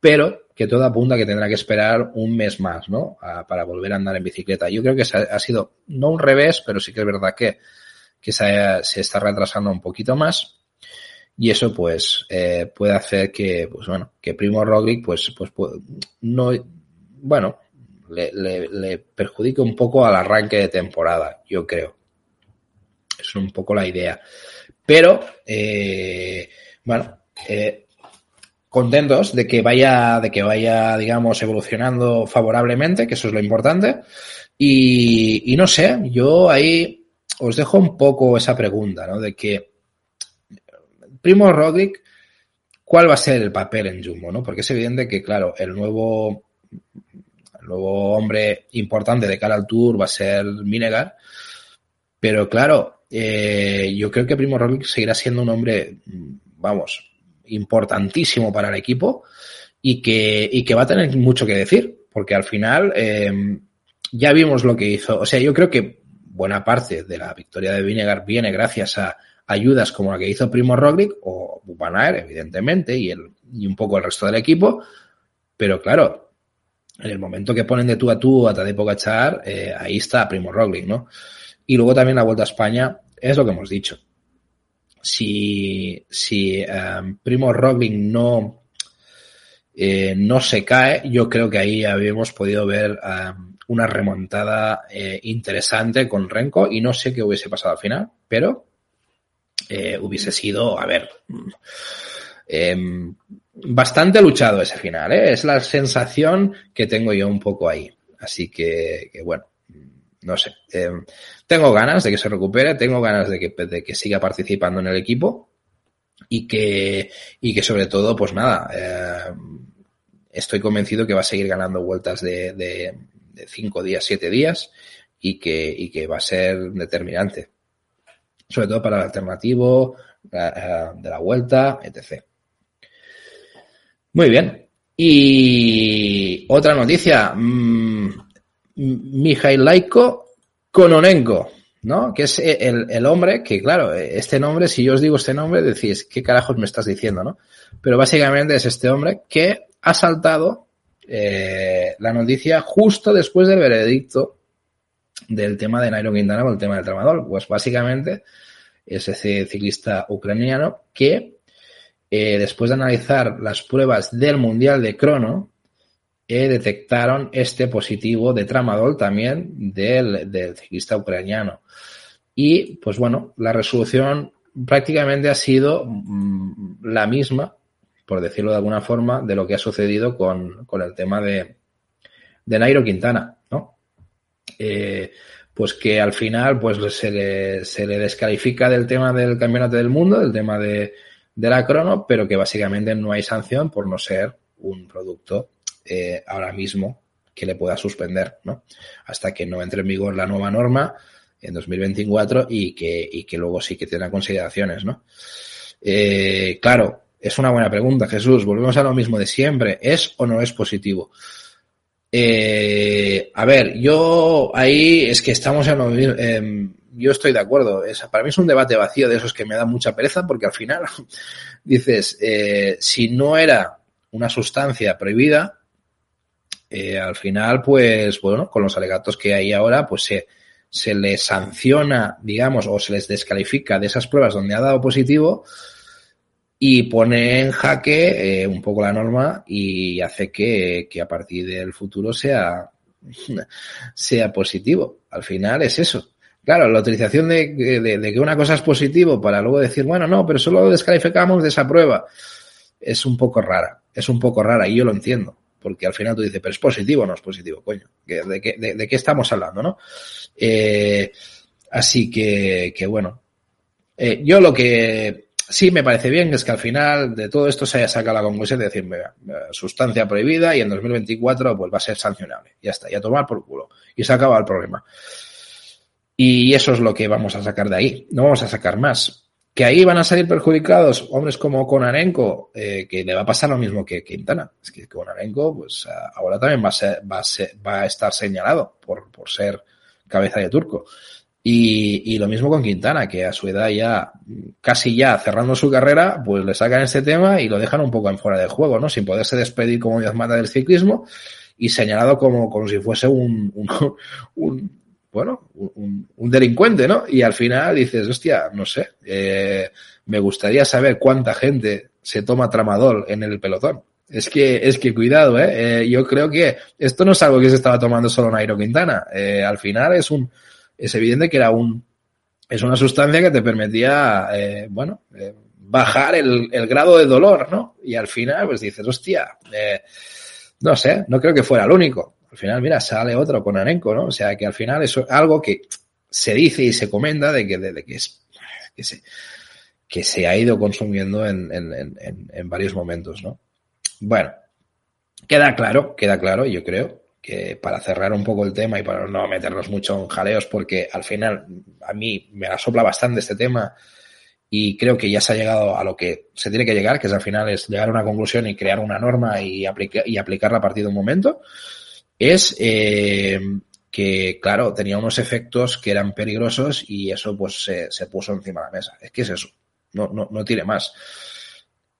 pero que todo apunta que tendrá que esperar un mes más, ¿no? A, para volver a andar en bicicleta. Yo creo que ha, ha sido no un revés, pero sí que es verdad que, que se, se está retrasando un poquito más. Y eso, pues, eh, puede hacer que, pues bueno, que Primo Roglic, pues, pues, no, bueno, le, le, le perjudique un poco al arranque de temporada, yo creo. Es un poco la idea. Pero, eh, bueno, eh, contentos de que vaya, de que vaya, digamos, evolucionando favorablemente, que eso es lo importante. Y, no sé, yo ahí os dejo un poco esa pregunta, ¿no? De que Primo Roglic, ¿cuál va a ser el papel en Jumbo, no? Porque es evidente que, claro, el nuevo, el nuevo hombre importante de cara al Tour va a ser Minegar, pero claro, eh, yo creo que Primo Roglic seguirá siendo un hombre, vamos, importantísimo para el equipo y que, y que va a tener mucho que decir, porque al final eh, ya vimos lo que hizo. O sea, yo creo que buena parte de la victoria de Vinegar viene gracias a ayudas como la que hizo Primo Roglic o Bupanaer, evidentemente, y, el, y un poco el resto del equipo. Pero claro, en el momento que ponen de tú a tú a Tadej Pogacar, eh, ahí está Primo Roglic, ¿no? Y luego también la Vuelta a España, es lo que hemos dicho si, si um, Primo Roglic no, eh, no se cae, yo creo que ahí habíamos podido ver um, una remontada eh, interesante con Renko y no sé qué hubiese pasado al final, pero eh, hubiese sido, a ver, eh, bastante luchado ese final, ¿eh? es la sensación que tengo yo un poco ahí. Así que, que bueno, no sé. Eh, tengo ganas de que se recupere, tengo ganas de que, de que siga participando en el equipo y que, y que sobre todo, pues nada, eh, estoy convencido que va a seguir ganando vueltas de, de, de cinco días, siete días y que, y que va a ser determinante. Sobre todo para el alternativo, eh, de la vuelta, etc. Muy bien. Y otra noticia. Mmm, Mijail Laiko Kononenko. ¿no? Que es el, el, hombre que, claro, este nombre, si yo os digo este nombre, decís, ¿qué carajos me estás diciendo, no? Pero básicamente es este hombre que ha saltado eh, la noticia justo después del veredicto del tema de Nairo Quintana el tema del tramador. Pues básicamente es ese ciclista ucraniano que eh, después de analizar las pruebas del Mundial de Crono, detectaron este positivo de tramadol también del, ciclista ucraniano. Y, pues bueno, la resolución prácticamente ha sido mmm, la misma, por decirlo de alguna forma, de lo que ha sucedido con, el tema de, de Nairo Quintana, ¿no? Eh, pues que al final pues se le, se le descalifica del tema del campeonato del mundo, del tema de la crono, pero que básicamente no hay sanción por no ser un producto eh, ahora mismo que le pueda suspender, ¿no? Hasta que no entre en vigor la nueva norma en 2024 y que, y que luego sí que tenga consideraciones, ¿no? Eh, claro, es una buena pregunta, Jesús. Volvemos a lo mismo de siempre. ¿Es o no es positivo? Eh, a ver, yo ahí es que estamos en lo mismo. Eh, yo estoy de acuerdo. Para mí es un debate vacío de esos que me da mucha pereza porque al final (laughs) dices, si no era una sustancia prohibida, eh, al final, pues bueno, con los alegatos que hay ahora, pues se, se les sanciona, digamos, o se les descalifica de esas pruebas donde ha dado positivo y pone en jaque eh, un poco la norma y hace que, que a partir del futuro sea, (laughs) sea positivo. Al final es eso. Claro, la utilización de, de, de, que una cosa es positivo para luego decir, bueno, no, pero solo descalificamos de esa prueba, es un poco rara, es un poco rara y yo lo entiendo, porque al final tú dices, pero es positivo o no es positivo, coño, ¿de qué, de, qué estamos hablando, no? Eh, así que, que bueno, eh, yo lo que sí me parece bien es que al final de todo esto se haya sacado la conclusión de decir, mira, sustancia prohibida y en 2024 pues va a ser sancionable, ya está, y a tomar por culo, y se acaba el problema. Y eso es lo que vamos a sacar de ahí. No vamos a sacar más. Que ahí van a salir perjudicados hombres como Konarenko, eh, que le va a pasar lo mismo que Quintana. Es que Konarenko, pues ahora también va a, ser, va a, estar señalado por, por ser cabeza de turco. Y, y, lo mismo con Quintana, que a su edad ya, casi ya cerrando su carrera, pues le sacan este tema y lo dejan un poco en fuera de juego, ¿no? Sin poderse despedir como Dios manda del ciclismo y señalado como, como si fuese un (laughs) bueno, un, un, delincuente, ¿no? Y al final dices, hostia, no sé, eh, me gustaría saber cuánta gente se toma tramadol en el pelotón. Es que, es que cuidado, ¿eh? eh yo creo que esto no es algo que se estaba tomando solo Nairo Quintana. Eh, al final es un, es evidente que era un, es una sustancia que te permitía, bueno, bajar el, el, grado de dolor, ¿no? Y al final, pues dices, hostia, no sé, no creo que fuera el único. Al final, mira, sale otro con Arenco, ¿no? O sea, que al final es algo que se dice y se comenta de que, de, que, es, que, se, que se ha ido consumiendo en, en, en, varios momentos, ¿no? Bueno, queda claro, queda claro, yo creo, que para cerrar un poco el tema y para no meternos mucho en jaleos, porque al final a mí me asopla bastante este tema y creo que ya se ha llegado a lo que se tiene que llegar, que es al final es llegar a una conclusión y crear una norma y, aplica y aplicarla a partir de un momento, es eh, que, claro, tenía unos efectos que eran peligrosos y eso pues se, se puso encima de la mesa. Es que es eso, no, no, no tiene más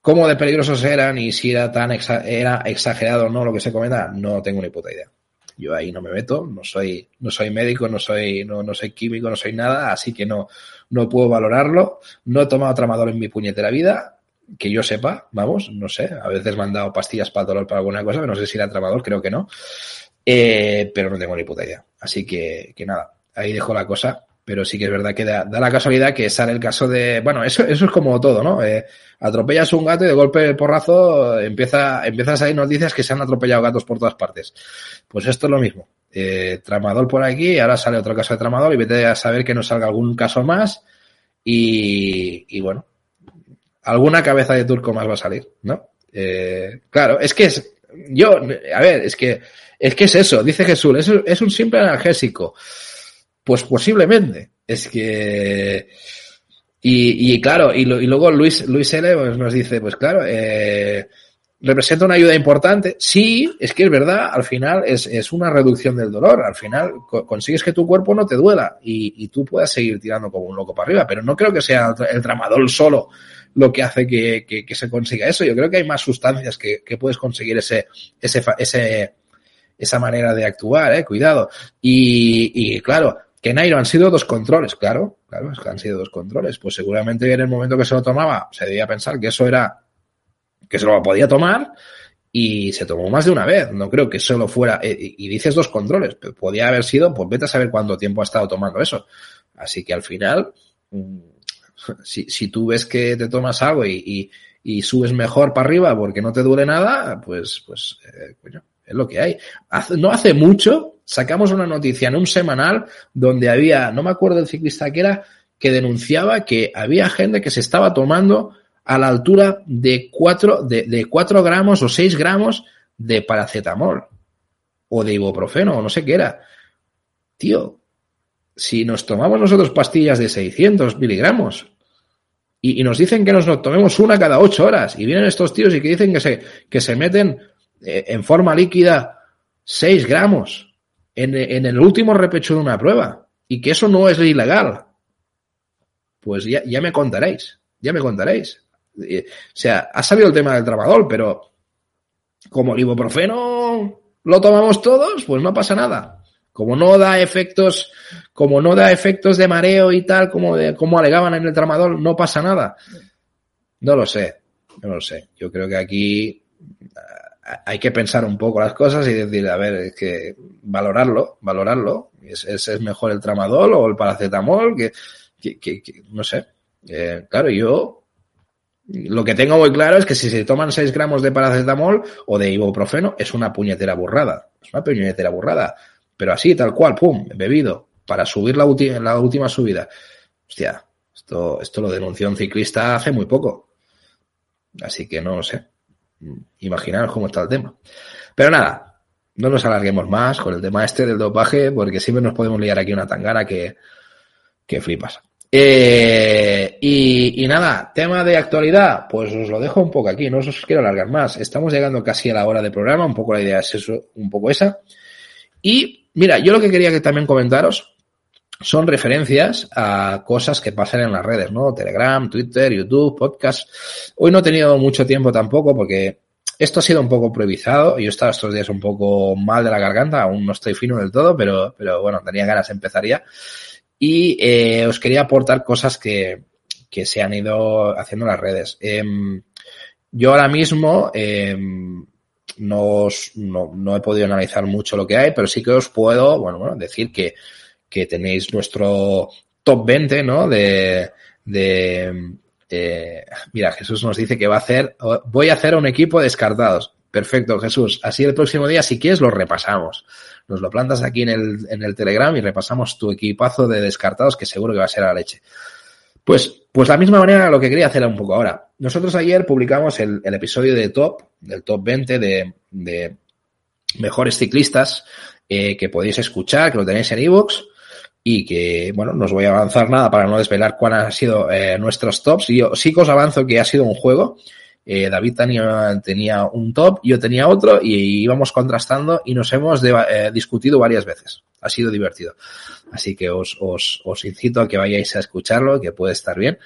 cómo de peligrosos eran y si era tan exa era exagerado o no lo que se comenta, no tengo ni puta idea. Yo ahí no me meto, no soy, no soy médico, no soy, no, no soy químico, no soy nada, así que no, no puedo valorarlo. No he tomado tramador en mi puñetera vida, que yo sepa, vamos, no sé, a veces me han dado pastillas para dolor para alguna cosa, pero no sé si era tramador, creo que no. Eh, pero no tengo ni puta idea. Así que, que nada, ahí dejo la cosa pero sí que es verdad que da, da, la casualidad que sale el caso de, bueno, eso, eso es como todo, ¿no? Eh, atropellas un gato y de golpe el porrazo empieza, empiezan a salir noticias que se han atropellado gatos por todas partes. Pues esto es lo mismo. Eh, tramador por aquí, ahora sale otro caso de tramador y vete a saber que no salga algún caso más y, y bueno, alguna cabeza de turco más va a salir, ¿no? Eh, claro, es que es, yo, a ver, es que, es que es eso, dice Jesús, es, es un simple analgésico. Pues posiblemente. Es que. Y, y claro, y, lo, y, luego Luis, Luis L. Pues nos dice, pues claro, eh, representa una ayuda importante. Sí, es que es verdad, al final es, es una reducción del dolor. Al final consigues que tu cuerpo no te duela y, y, tú puedas seguir tirando como un loco para arriba. Pero no creo que sea el tramadol solo lo que hace que, que, se consiga eso. Yo creo que hay más sustancias que, que puedes conseguir ese, ese, ese, esa manera de actuar, eh, cuidado. Y, y claro, que Nairo han sido dos controles, claro, claro, es que han sido dos controles. Pues seguramente en el momento que se lo tomaba, se debía pensar que eso era que se lo podía tomar y se tomó más de una vez. No creo que solo fuera, eh, y dices dos controles, pero podía haber sido, pues vete a saber cuánto tiempo ha estado tomando eso. Así que al final, mm, (laughs) si, si tú ves que te tomas algo y, y, subes mejor para arriba porque no te duele nada, pues, pues, eh, coño, lo que hay. No hace mucho sacamos una noticia en un semanal donde había, no me acuerdo el ciclista que era, que denunciaba que había gente que se estaba tomando a la altura de 4, de, de gramos o 6 gramos de paracetamol o de ibuprofeno o no sé qué era. Tío, si nos tomamos nosotros pastillas de 600 miligramos y, nos dicen que nos tomemos una cada 8 horas y vienen estos tíos y que dicen que se, que se meten en forma líquida 6 gramos en, en el último repecho de una prueba y que eso no es ilegal, pues ya, ya me contaréis, ya me contaréis. O sea, ha salido el tema del tramadol, pero como el ibuprofeno lo tomamos todos, pues no pasa nada. Como no da efectos, como no da efectos de mareo y tal, como, de, como alegaban en el tramadol, no pasa nada. No lo sé, no lo sé. Yo creo que aquí eh, hay que pensar un poco las cosas y decir, a ver, es que valorarlo, valorarlo. ¿Es, es, mejor el tramadol o el paracetamol? Que, que, no sé. Eh, claro, yo lo que tengo muy claro es que si se toman 6 gramos de paracetamol o de ibuprofeno es una puñetera burrada. Es una puñetera burrada. Pero así, tal cual, pum, bebido, para subir la, la última subida. Hostia, esto, esto lo denunció un ciclista hace muy poco. Así que no lo sé. Imaginaros cómo está el tema. Pero nada, no nos alarguemos más con el tema este del dopaje, porque siempre nos podemos liar aquí una tangana que, que flipas. Eh, y, y, nada, tema de actualidad, pues os lo dejo un poco aquí, no os quiero alargar más. Estamos llegando casi a la hora de programa, un poco la idea es eso, un poco esa. Y mira, yo lo que quería que también comentaros son referencias a cosas que pasan en las redes, ¿no? Telegram, Twitter, YouTube, podcast. Hoy no he tenido mucho tiempo tampoco porque esto ha sido un poco improvisado. Yo he estado estos días un poco mal de la garganta, aún no estoy fino del todo, pero, pero bueno, tenía ganas de empezar ya y eh, os quería aportar cosas que, que, se han ido haciendo en las redes. Eh, yo ahora mismo eh, no, no, no, he podido analizar mucho lo que hay, pero sí que os puedo, bueno, bueno decir que, que tenéis nuestro top 20, ¿no? De, de eh, mira, Jesús nos dice que va a hacer, voy a hacer un equipo de descartados. Perfecto, Jesús. Así el próximo día, si quieres, lo repasamos nos lo plantas aquí en el, en el Telegram y repasamos tu equipazo de descartados que seguro que va a ser a la leche. Pues, pues la misma manera lo que quería hacer un poco ahora. Nosotros ayer publicamos el, el episodio de top, del top 20 de, de mejores ciclistas eh, que podéis escuchar, que lo tenéis en iVoox y que, bueno, no os voy a avanzar nada para no desvelar cuáles han sido eh, nuestros tops. Y yo sí que os avanzo que ha sido un juego eh, David tenía, tenía, un top, yo tenía otro y íbamos contrastando y nos hemos eh, discutido varias veces. Ha sido divertido. Así que os, os, os, incito a que vayáis a escucharlo, que puede estar bien.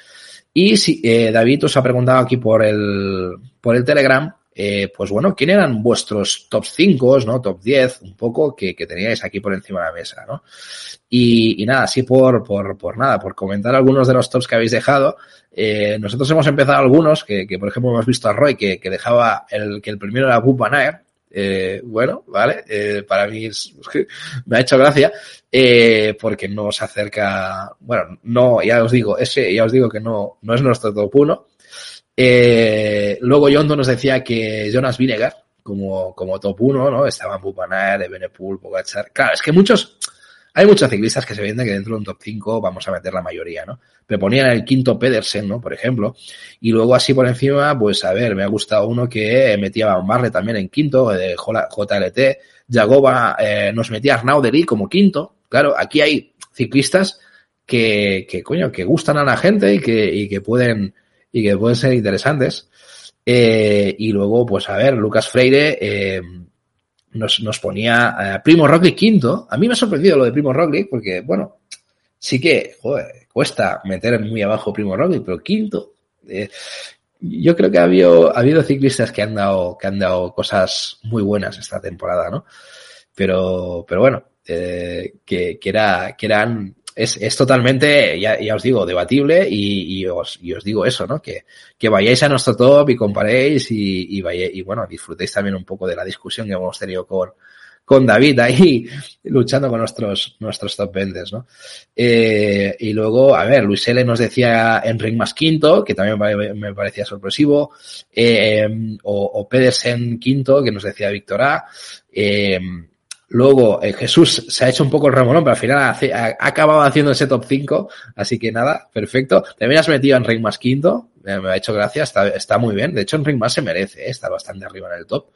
Y si David os ha preguntado aquí por el, por el Telegram, eh, pues bueno, ¿quién eran vuestros top 5, ¿no? Top 10, un poco, que, teníais aquí por encima de la mesa, ¿no? Y, nada, así por, por, nada, por comentar algunos de los tops que habéis dejado. Eh, nosotros hemos empezado algunos, que, por ejemplo hemos visto a Roy que, dejaba el, que el primero era Van eh, bueno, vale, para mí es, me ha hecho gracia, porque nos acerca, bueno, no, ya os digo, ese, ya os digo que no, no es nuestro top 1, eh, luego Yondo nos decía que Jonas Vinegar, como, como top 1, ¿no? Estaban Pupanaer, Benepool, Pogachar. Claro, es que muchos, hay muchos ciclistas que se venden que dentro de un top 5 vamos a meter la mayoría, ¿no? Me ponían el quinto Pedersen, ¿no? Por ejemplo. Y luego así por encima, pues a ver, me ha gustado uno que metía a Barle también en quinto, de JLT. Jagoba eh, nos metía a Arnauderi como quinto. Claro, aquí hay ciclistas que, que, coño, que gustan a la gente y que, y que pueden, y que pueden ser interesantes. Eh, y luego, pues a ver, Lucas Freire eh, nos, nos, ponía a Primo Roglic quinto. A mí me ha sorprendido lo de Primo Roglic porque, bueno, sí que cuesta meter muy abajo Primo Roglic, pero quinto. Eh, yo creo que ha habido, ha habido ciclistas que han dado, que han dado cosas muy buenas esta temporada, ¿no? Pero, pero bueno, eh, que, que, era, que eran es, es totalmente, ya, ya, os digo, debatible y, y, os, y, os, digo eso, ¿no? Que, que vayáis a nuestro top y comparéis y, y, vayáis, y bueno, disfrutéis también un poco de la discusión que hemos tenido con, con David ahí (laughs) luchando con nuestros, nuestros top 20, ¿no? Eh, y luego, a ver, Luis L. nos decía Enric más quinto, que también me parecía sorpresivo, eh, o, o Pedersen quinto, que nos decía Víctor A. Eh, Luego, eh, Jesús se ha hecho un poco el remolón, pero al final ha, acabado haciendo ese top 5. Así que nada, perfecto. También has metido en Ring más quinto. Eh, me ha hecho gracia, está, está muy bien. De hecho, en Ring más se merece, eh, está bastante arriba en el top.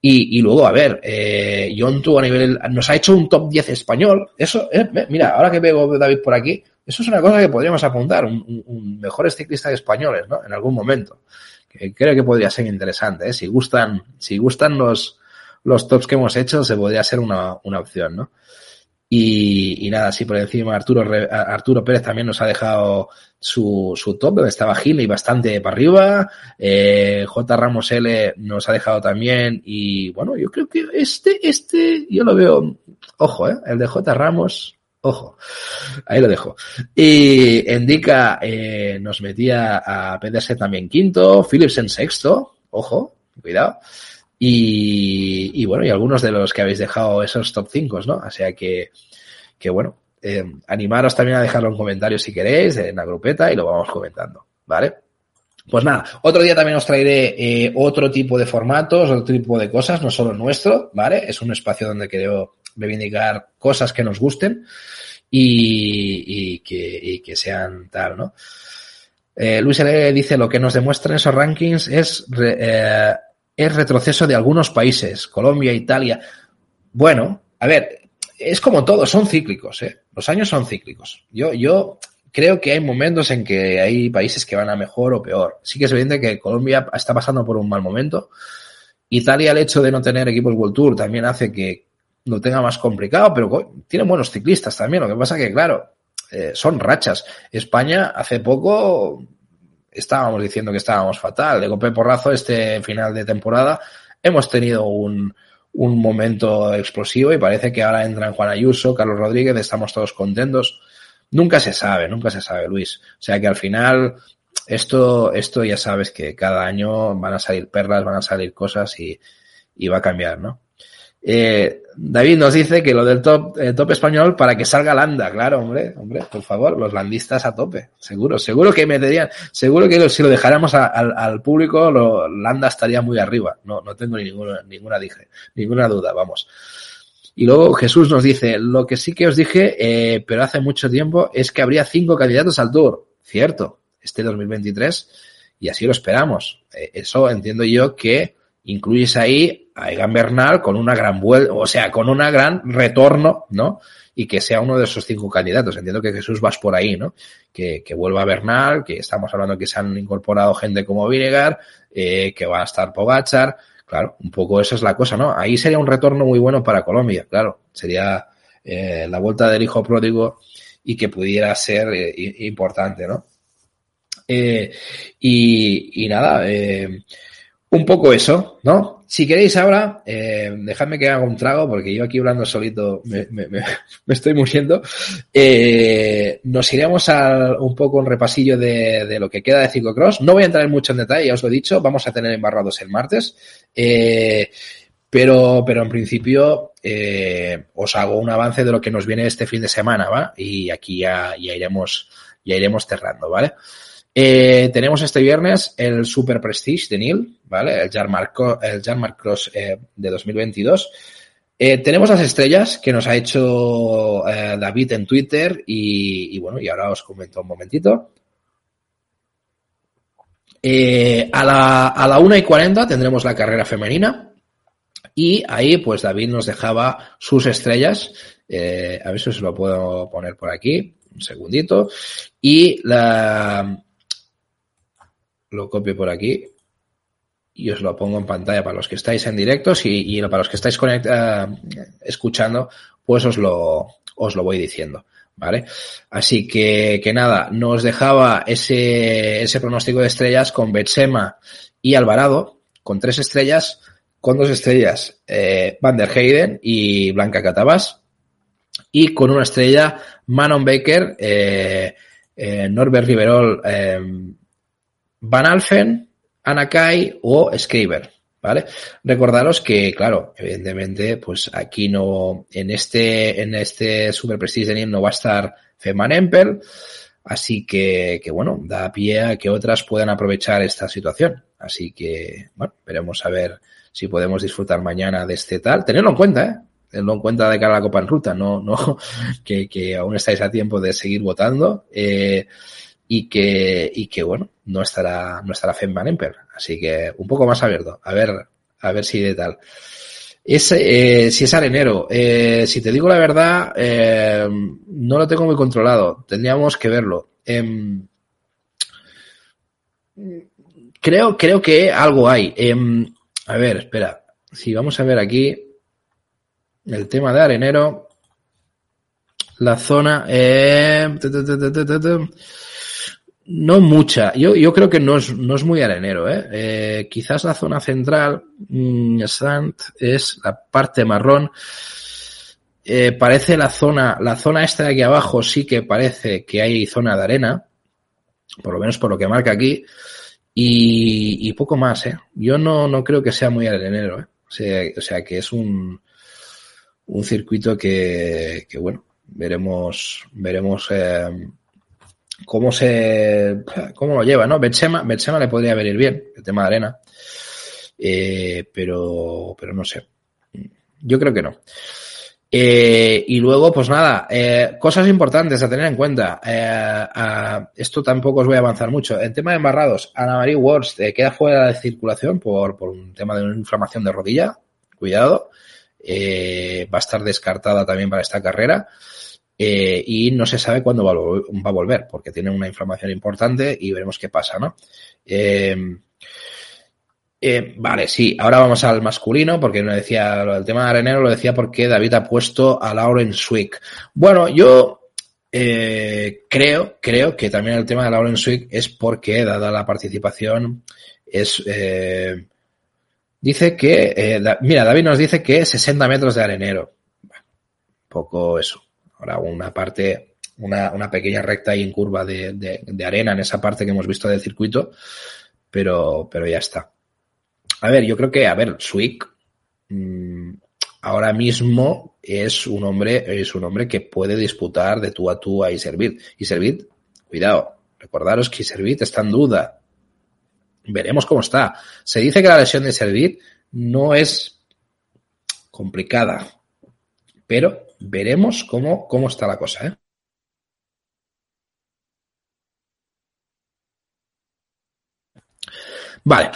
Y, y luego, a ver, eh, John a nivel, nos ha hecho un top 10 español. Eso, mira, ahora que veo David por aquí, eso es una cosa que podríamos apuntar, un, un, un mejores ciclistas españoles, ¿no? En algún momento. Creo que podría ser interesante. Si gustan, si gustan los, los tops que hemos hecho, se podría ser una, una opción, ¿no? Y, y, nada, así por encima Arturo, Arturo Pérez también nos ha dejado su, su top, donde estaba Gil y bastante para arriba. Eh, J. Ramos L nos ha dejado también. Y bueno, yo creo que este, este, yo lo veo, ojo, eh, el de J. Ramos, ojo, ahí lo dejo. Y Endica eh, nos metía a PDS también quinto, Philips en sexto, ojo, cuidado. Y, y, bueno, y algunos de los que habéis dejado esos top 5, ¿no? O sea que, que bueno, eh, animaros también a dejarlo en comentarios si queréis, en la grupeta, y lo vamos comentando, ¿vale? Pues nada, otro día también os traeré eh, otro tipo de formatos, otro tipo de cosas, no solo nuestro, ¿vale? Es un espacio donde quiero reivindicar cosas que nos gusten y, y, que, y que sean tal, ¿no? Eh, Luis L. dice lo que nos demuestran esos rankings es es retroceso de algunos países, Colombia, Italia. Bueno, a ver, es como todo, son cíclicos, ¿eh? Los años son cíclicos. Yo, yo creo que hay momentos en que hay países que van a mejor o peor. Sí que es evidente que Colombia está pasando por un mal momento. Italia, el hecho de no tener equipos World Tour también hace que lo tenga más complicado, pero tiene buenos ciclistas también. Lo que pasa que, claro, eh, son rachas. España hace poco estábamos diciendo que estábamos fatal. De golpe porrazo, este final de temporada, hemos tenido un, un momento explosivo y parece que ahora entran Juan Ayuso, Carlos Rodríguez, estamos todos contentos. Nunca se sabe, nunca se sabe, Luis. O sea que al final, esto, esto ya sabes que cada año van a salir perlas, van a salir cosas y, y va a cambiar, ¿no? Eh, David nos dice que lo del top, eh, top español para que salga Landa, claro, hombre, hombre, por favor, los landistas a tope, seguro, seguro que meterían, seguro que si lo dejáramos al, público, Landa estaría muy arriba, no, no tengo ninguna, ninguna, dije, ninguna duda, vamos. Y luego Jesús nos dice, lo que sí que os dije, eh, pero hace mucho tiempo, es que habría cinco candidatos al Tour, cierto, este 2023, y así lo esperamos. Eh, eso entiendo yo que incluyes ahí a Egan Bernal con una gran vuelta, o sea, con una gran retorno, ¿no? Y que sea uno de esos cinco candidatos. Entiendo que Jesús vas por ahí, ¿no? Que, que vuelva Bernal, que estamos hablando que se han incorporado gente como Vinegar, eh, que va a estar Pogachar. Claro, un poco esa es la cosa, ¿no? Ahí sería un retorno muy bueno para Colombia, claro. Sería eh, la vuelta del hijo pródigo y que pudiera ser eh, importante, ¿no? Eh, y, y nada, eh, un poco eso, ¿no? Si queréis ahora, eh, dejadme que haga un trago, porque yo aquí hablando solito me, (laughs) estoy muriendo. Eh, nos iremos a un poco un repasillo de, lo que queda de ciclocross. No voy a entrar en mucho en detalle, ya os lo he dicho, vamos a tener embarrados el martes. Eh, pero, pero en principio os hago un avance de lo que nos viene este fin de semana, ¿va? Y aquí ya iremos, ya iremos cerrando, ¿vale? Eh, tenemos este viernes el Super Prestige de Neil, ¿vale? El Jarmark, el Cross eh, de 2022. Eh, tenemos las estrellas que nos ha hecho David en Twitter y, bueno, y ahora os comento un momentito. A, la, a la 1 y 40 tendremos la carrera femenina y ahí pues David nos dejaba sus estrellas. A ver si os lo puedo poner por aquí. Un segundito. Y la, lo copio por aquí y os lo pongo en pantalla para los que estáis en directos y, y para los que estáis escuchando, pues os lo, os lo voy diciendo. ¿Vale? Así que, que nada, nos dejaba ese, ese pronóstico de estrellas con Betsema y Alvarado, con tres estrellas, con dos estrellas, eh, Van der Heyden y Blanca Catabas, y con una estrella, Manon Baker, eh, eh, Norbert Riverol, eh, Van Alfen, Anakai o Scriber. ¿Vale? Recordaros que, claro, evidentemente, pues aquí no, en este, en este Super Prestige no va a estar Feman Empel, así que, que, bueno, da pie a que otras puedan aprovechar esta situación. Así que, bueno, veremos a ver si podemos disfrutar mañana de este tal. Tenedlo en cuenta, ¿eh? Tenedlo en cuenta de cara a la Copa en Ruta, no, no, (laughs) que, que aún estáis a tiempo de seguir votando. Eh, y que, y que bueno, no estará, no estará Fem Van Emper. Así que un poco más abierto. A ver, a ver si de tal. Es, eh, si es arenero, eh, si te digo la verdad, eh, no lo tengo muy controlado. Tendríamos que verlo. Em, creo, creo que algo hay. Em, a ver, espera. Si vamos a ver aquí el tema de arenero, la zona. No mucha. Yo, yo creo que no es, no es muy arenero. ¿eh? Eh, quizás la zona central, mmm, es la parte marrón. Eh, parece la zona, la zona esta de aquí abajo sí que parece que hay zona de arena, por lo menos por lo que marca aquí, y, y poco más. ¿eh? Yo no, no creo que sea muy arenero. ¿eh? O, sea, o sea que es un, un circuito que, que bueno, veremos, veremos eh, cómo se cómo lo lleva, ¿no? Betsema, Betsema le podría venir bien, el tema de arena. Eh, pero, pero no sé. Yo creo que no. Eh, y luego, pues nada, eh, cosas importantes a tener en cuenta. Eh, esto tampoco os voy a avanzar mucho. El tema de embarrados, Ana Marie Words queda fuera de circulación por, por un tema de una inflamación de rodilla. Cuidado. va a estar descartada también para esta carrera eh, y no se sabe cuándo va a, volver, porque tiene una inflamación importante y veremos qué pasa, ¿no? Eh, eh, vale, sí, ahora vamos al masculino, porque no decía el tema de arenero, lo decía porque David ha puesto a Lauren Swick. Bueno, yo creo, creo que también el tema de Lauren Swick es porque, dada la participación, es dice que, mira, David nos dice que 60 metros de arenero. Bueno, poco eso. Ahora una parte, una, pequeña recta y en curva de, arena en esa parte que hemos visto del circuito, pero, pero ya está. A ver, yo creo que, a ver, Swick mmm, ahora mismo es un hombre, es un hombre que puede disputar de tú a tú a Iservit. Iservit, cuidado, recordaros que Iservit está en duda. Veremos cómo está. Se dice que la lesión de Iservit no es complicada, pero veremos cómo, cómo está la cosa. ¿eh? Vale,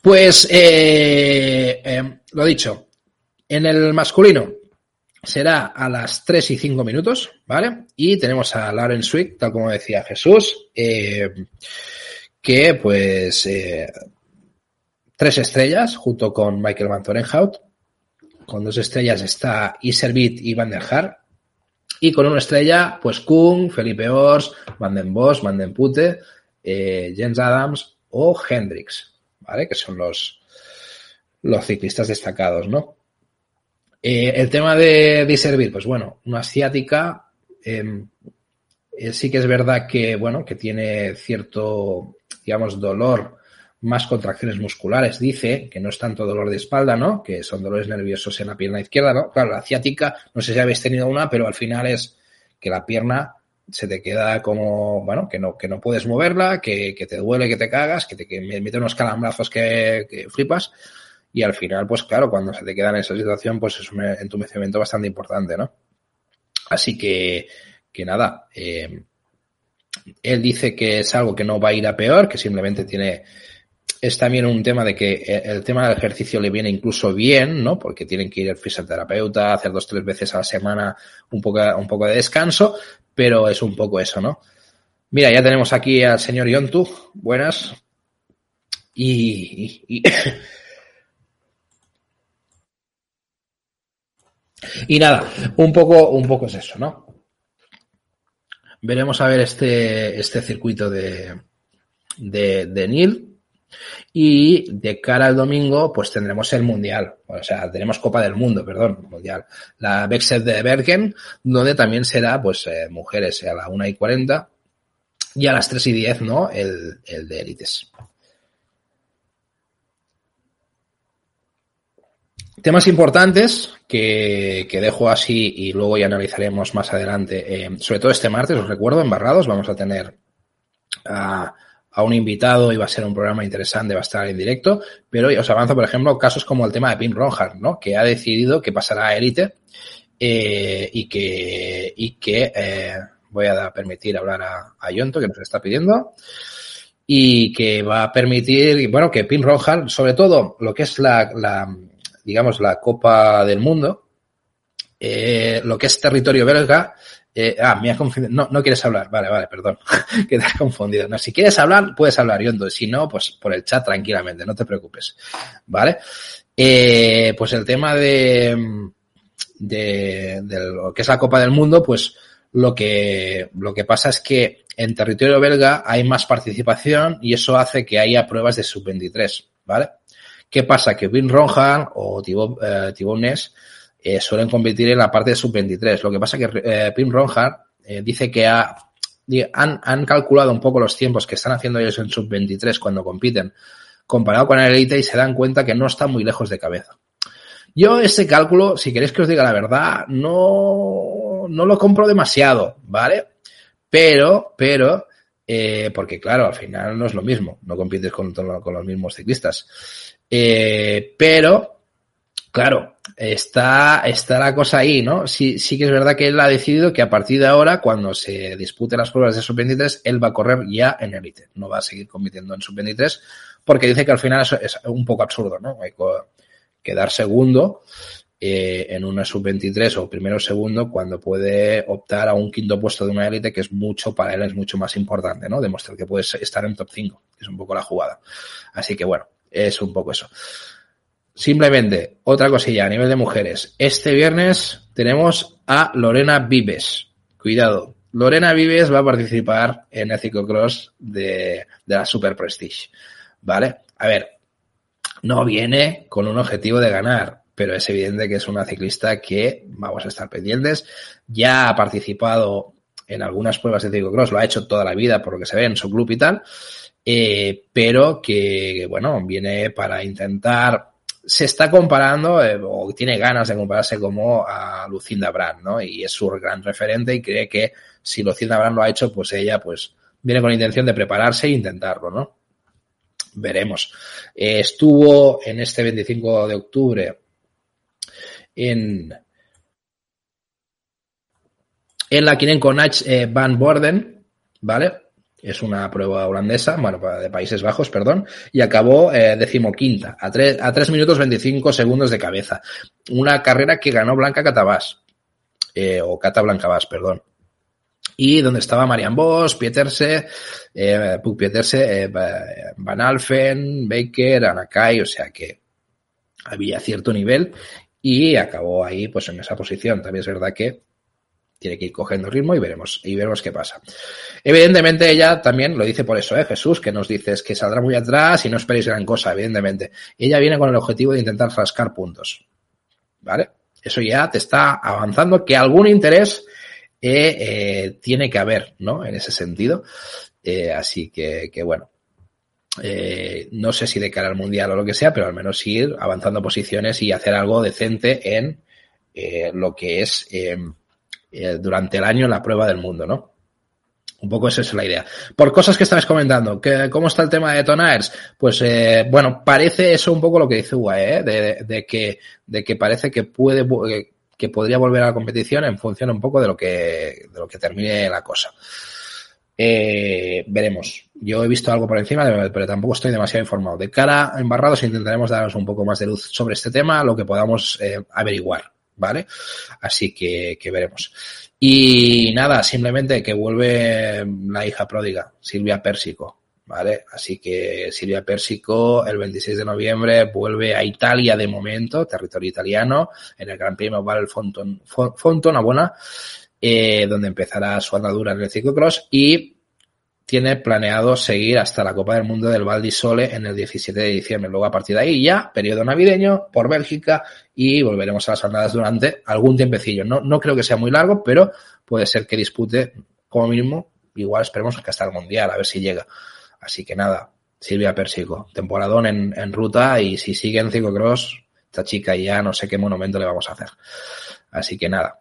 pues eh, eh, lo dicho, en el masculino será a las 3 y 5 minutos, ¿vale? Y tenemos a Lauren Swick, tal como decía Jesús, que pues tres estrellas junto con Michael Van Torenhout, con dos estrellas está Iservit y Van der Haar. Y con una estrella, pues Kung, Felipe Ors, Van den Bos, Van den Pute, eh, Jens Adams o Hendrix, ¿vale? Que son los, los ciclistas destacados, ¿no? Eh, el tema de, Iservit, pues bueno, una asiática, eh, sí que es verdad que, bueno, que tiene cierto, digamos, dolor más contracciones musculares, dice, que no es tanto dolor de espalda, ¿no? Que son dolores nerviosos en la pierna izquierda, ¿no? Claro, la ciática, no sé si habéis tenido una, pero al final es que la pierna se te queda como, bueno, que no, que no puedes moverla, que, que te duele, que te cagas, que te que mete unos calambrazos que, flipas. Y al final, pues claro, cuando se te queda en esa situación, pues es un entumecimiento bastante importante, ¿no? Así que, que nada, eh, él dice que es algo que no va a ir a peor, que simplemente tiene es también un tema de que el tema del ejercicio le viene incluso bien, ¿no? Porque tienen que ir al fisioterapeuta, hacer dos, tres veces a la semana un poco, un poco de descanso, pero es un poco eso, ¿no? Mira, ya tenemos aquí al señor Yontu. Buenas. Y, y, y, (coughs) nada, un poco, un poco es eso, ¿no? Veremos a ver este, este circuito de, de, de Neil. Y de cara al domingo, pues tendremos el Mundial. O sea, tenemos Copa del Mundo, perdón, Mundial. La Bexet de Bergen, donde también será, pues, eh, mujeres a la 1 y 40 y a las 3 y 10, ¿no? El, el de élites. Temas importantes que, que, dejo así y luego ya analizaremos más adelante. Eh, sobre todo este martes, os recuerdo, en Barrados vamos a tener a, a, un invitado y va a ser un programa interesante, va a estar en directo. Pero os avanzo, por ejemplo, casos como el tema de Pim Ronhard, ¿no? Que ha decidido que pasará a élite eh, y que, y que eh, voy a permitir hablar a, a Yonto, que nos está pidiendo y que va a permitir, bueno, que Pim Ronhard, sobre todo lo que es la, la digamos, la Copa del Mundo, eh, lo que es territorio belga, eh, ah, me has confundido. No, no quieres hablar. Vale, vale, perdón. (laughs) que te has confundido. No, si quieres hablar, puedes hablar, Yondo. Si no, pues por el chat tranquilamente, no te preocupes. ¿Vale? Eh, pues el tema de, de, de, lo que es la Copa del Mundo, pues lo que, lo que pasa es que en territorio belga hay más participación y eso hace que haya pruebas de sub-23, ¿vale? ¿Qué pasa? Que Vin Ronhan o Thibaut, eh, eh, suelen competir en la parte de sub-23. Lo que pasa que eh, Pim Ronhard eh, dice que ha, han, han, calculado un poco los tiempos que están haciendo ellos en sub-23 cuando compiten comparado con el Elite y se dan cuenta que no están muy lejos de cabeza. Yo ese cálculo, si queréis que os diga la verdad, no, no lo compro demasiado, ¿vale? Pero, pero, eh, porque claro, al final no es lo mismo, no compites con, con los mismos ciclistas. Eh, pero, claro, está, está la cosa ahí, ¿no? Sí, sí que es verdad que él ha decidido que a partir de ahora, cuando se disputen las pruebas de sub-23, él va a correr ya en élite. No va a seguir compitiendo en sub-23 porque dice que al final es, un poco absurdo, ¿no? Hay que quedar segundo eh, en una sub-23 o primero o segundo cuando puede optar a un quinto puesto de una élite que es mucho, para él es mucho más importante, ¿no? Demostrar que puedes estar en top 5, que es un poco la jugada. Así que bueno, es un poco eso. Simplemente, otra cosilla a nivel de mujeres. Este viernes tenemos a Lorena Vives. Cuidado. Lorena Vives va a participar en el ciclocross de, de la Super Prestige. ¿Vale? A ver, no viene con un objetivo de ganar, pero es evidente que es una ciclista que vamos a estar pendientes. Ya ha participado en algunas pruebas de ciclocross, lo ha hecho toda la vida por lo que se ve en su club y tal eh, pero que, bueno, viene para intentar, se está comparando eh, o tiene ganas de compararse como a Lucinda Brand, ¿no? Y es su gran referente y cree que si Lucinda Brand lo ha hecho, pues ella, pues, viene con la intención de prepararse e intentarlo, ¿no? Veremos. Eh, estuvo en este 25 de octubre en, la Kinenkonach eh, Van Borden, ¿vale? Es una prueba holandesa, bueno, de Países Bajos, perdón, y acabó eh, decimoquinta, a, tres, a 3 minutos 25 segundos de cabeza. Una carrera que ganó Blanca Catabás, eh, o Cata Blancabás, perdón. Y donde estaba Marian Bosch, Pieterse, eh, Pieterse, eh, Van Alfen, Baker, Anakai, o sea que había cierto nivel y acabó ahí pues en esa posición. También es verdad que tiene que ir cogiendo ritmo y veremos, y veremos qué pasa. Evidentemente ella también lo dice por eso, ¿eh? Jesús, que nos dices que saldrá muy atrás y no esperéis gran cosa, evidentemente. Ella viene con el objetivo de intentar rascar puntos. ¿Vale? Eso ya te está avanzando que algún interés eh, eh, tiene que haber, ¿no? En ese sentido. Eh, así que, que bueno. No sé si de cara al mundial o lo que sea, pero al menos ir avanzando posiciones y hacer algo decente en lo que es eh, durante el año la prueba del mundo, ¿no? Un poco esa es la idea. Por cosas que estabas comentando, que, ¿cómo está el tema de Tonaers? Pues, eh, bueno, parece eso un poco lo que dice UAE, ¿eh? de, que, de que parece que puede, que podría volver a la competición en función un poco de lo que, de lo que termine la cosa. Veremos. Yo he visto algo por encima, pero tampoco estoy demasiado informado. De cara a embarrados intentaremos daros un poco más de luz sobre este tema, lo que podamos averiguar. ¿Vale? Así que, que veremos. Y nada, simplemente que vuelve la hija pródiga, Silvia Pérsico, ¿vale? Así que Silvia Persico el 26 de noviembre vuelve a Italia de momento, territorio italiano, en el Gran Premio Val Fonton, Fontona eh, donde empezará su andadura en el ciclocross y tiene planeado seguir hasta la Copa del Mundo del Val Sole en el 17 de diciembre. Luego a partir de ahí ya, periodo navideño por Bélgica y volveremos a las jornadas durante algún tiempecillo. No, no creo que sea muy largo, pero puede ser que dispute como mínimo, igual esperemos que hasta el Mundial, a ver si llega. Así que nada, Silvia Persico, temporadón en, en ruta y si sigue en ciclocross, esta chica ya no sé qué monumento le vamos a hacer. Así que nada,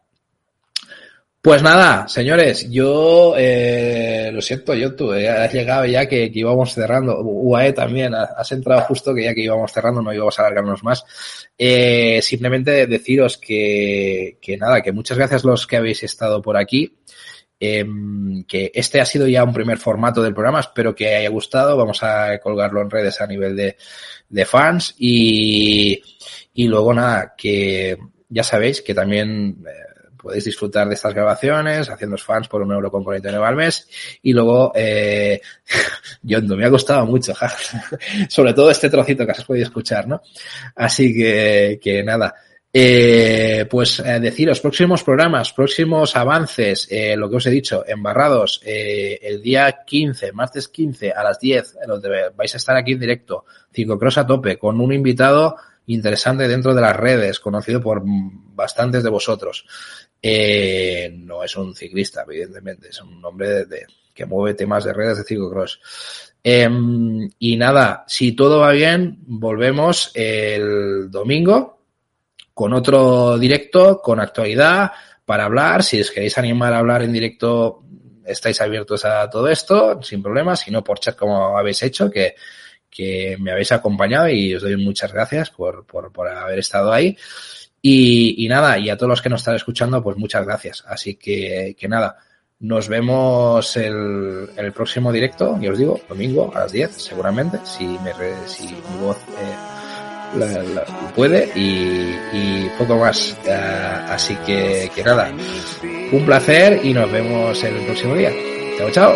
pues nada, señores, yo eh, lo siento, yo tú, eh, has llegado ya que, íbamos cerrando. UAE también, has entrado justo que ya que íbamos cerrando, no íbamos a alargarnos más. Eh, simplemente deciros que, que nada, que muchas gracias los que habéis estado por aquí. Em, que este ha sido ya un primer formato del programa, espero que haya gustado. Vamos a colgarlo en redes a nivel de, de fans y, y luego nada, que ya sabéis que también eh, podéis disfrutar de estas grabaciones haciendo fans por un euro con 49 al mes y luego eh, (laughs) Yondo, me ha costado mucho (laughs) sobre todo este trocito que has podido escuchar ¿no? así que, que nada eh, pues eh, deciros, próximos programas, próximos avances, eh, lo que os he dicho, embarrados, eh, el día 15, martes 15 a las 10, donde vais a estar aquí en directo, Cross a tope, con un invitado interesante dentro de las redes, conocido por bastantes de vosotros. Eh, no es un ciclista, evidentemente, es un hombre de, que mueve temas de redes de ciclocross. Eh, y nada, si todo va bien, volvemos el domingo con otro directo, con actualidad, para hablar. Si os queréis animar a hablar en directo, estáis abiertos a todo esto, sin problema, si no por chat como habéis hecho, que, que me habéis acompañado y os doy muchas gracias por, por, por haber estado ahí. Y, y, nada, y a todos los que nos están escuchando, pues muchas gracias. Así que, que nada, nos vemos el, el próximo directo, y os digo, domingo a las 10, seguramente, si, me si mi voz eh, puede, y, poco más. Uh, así que, que nada, un placer y nos vemos el próximo día. Chao, chao.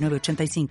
85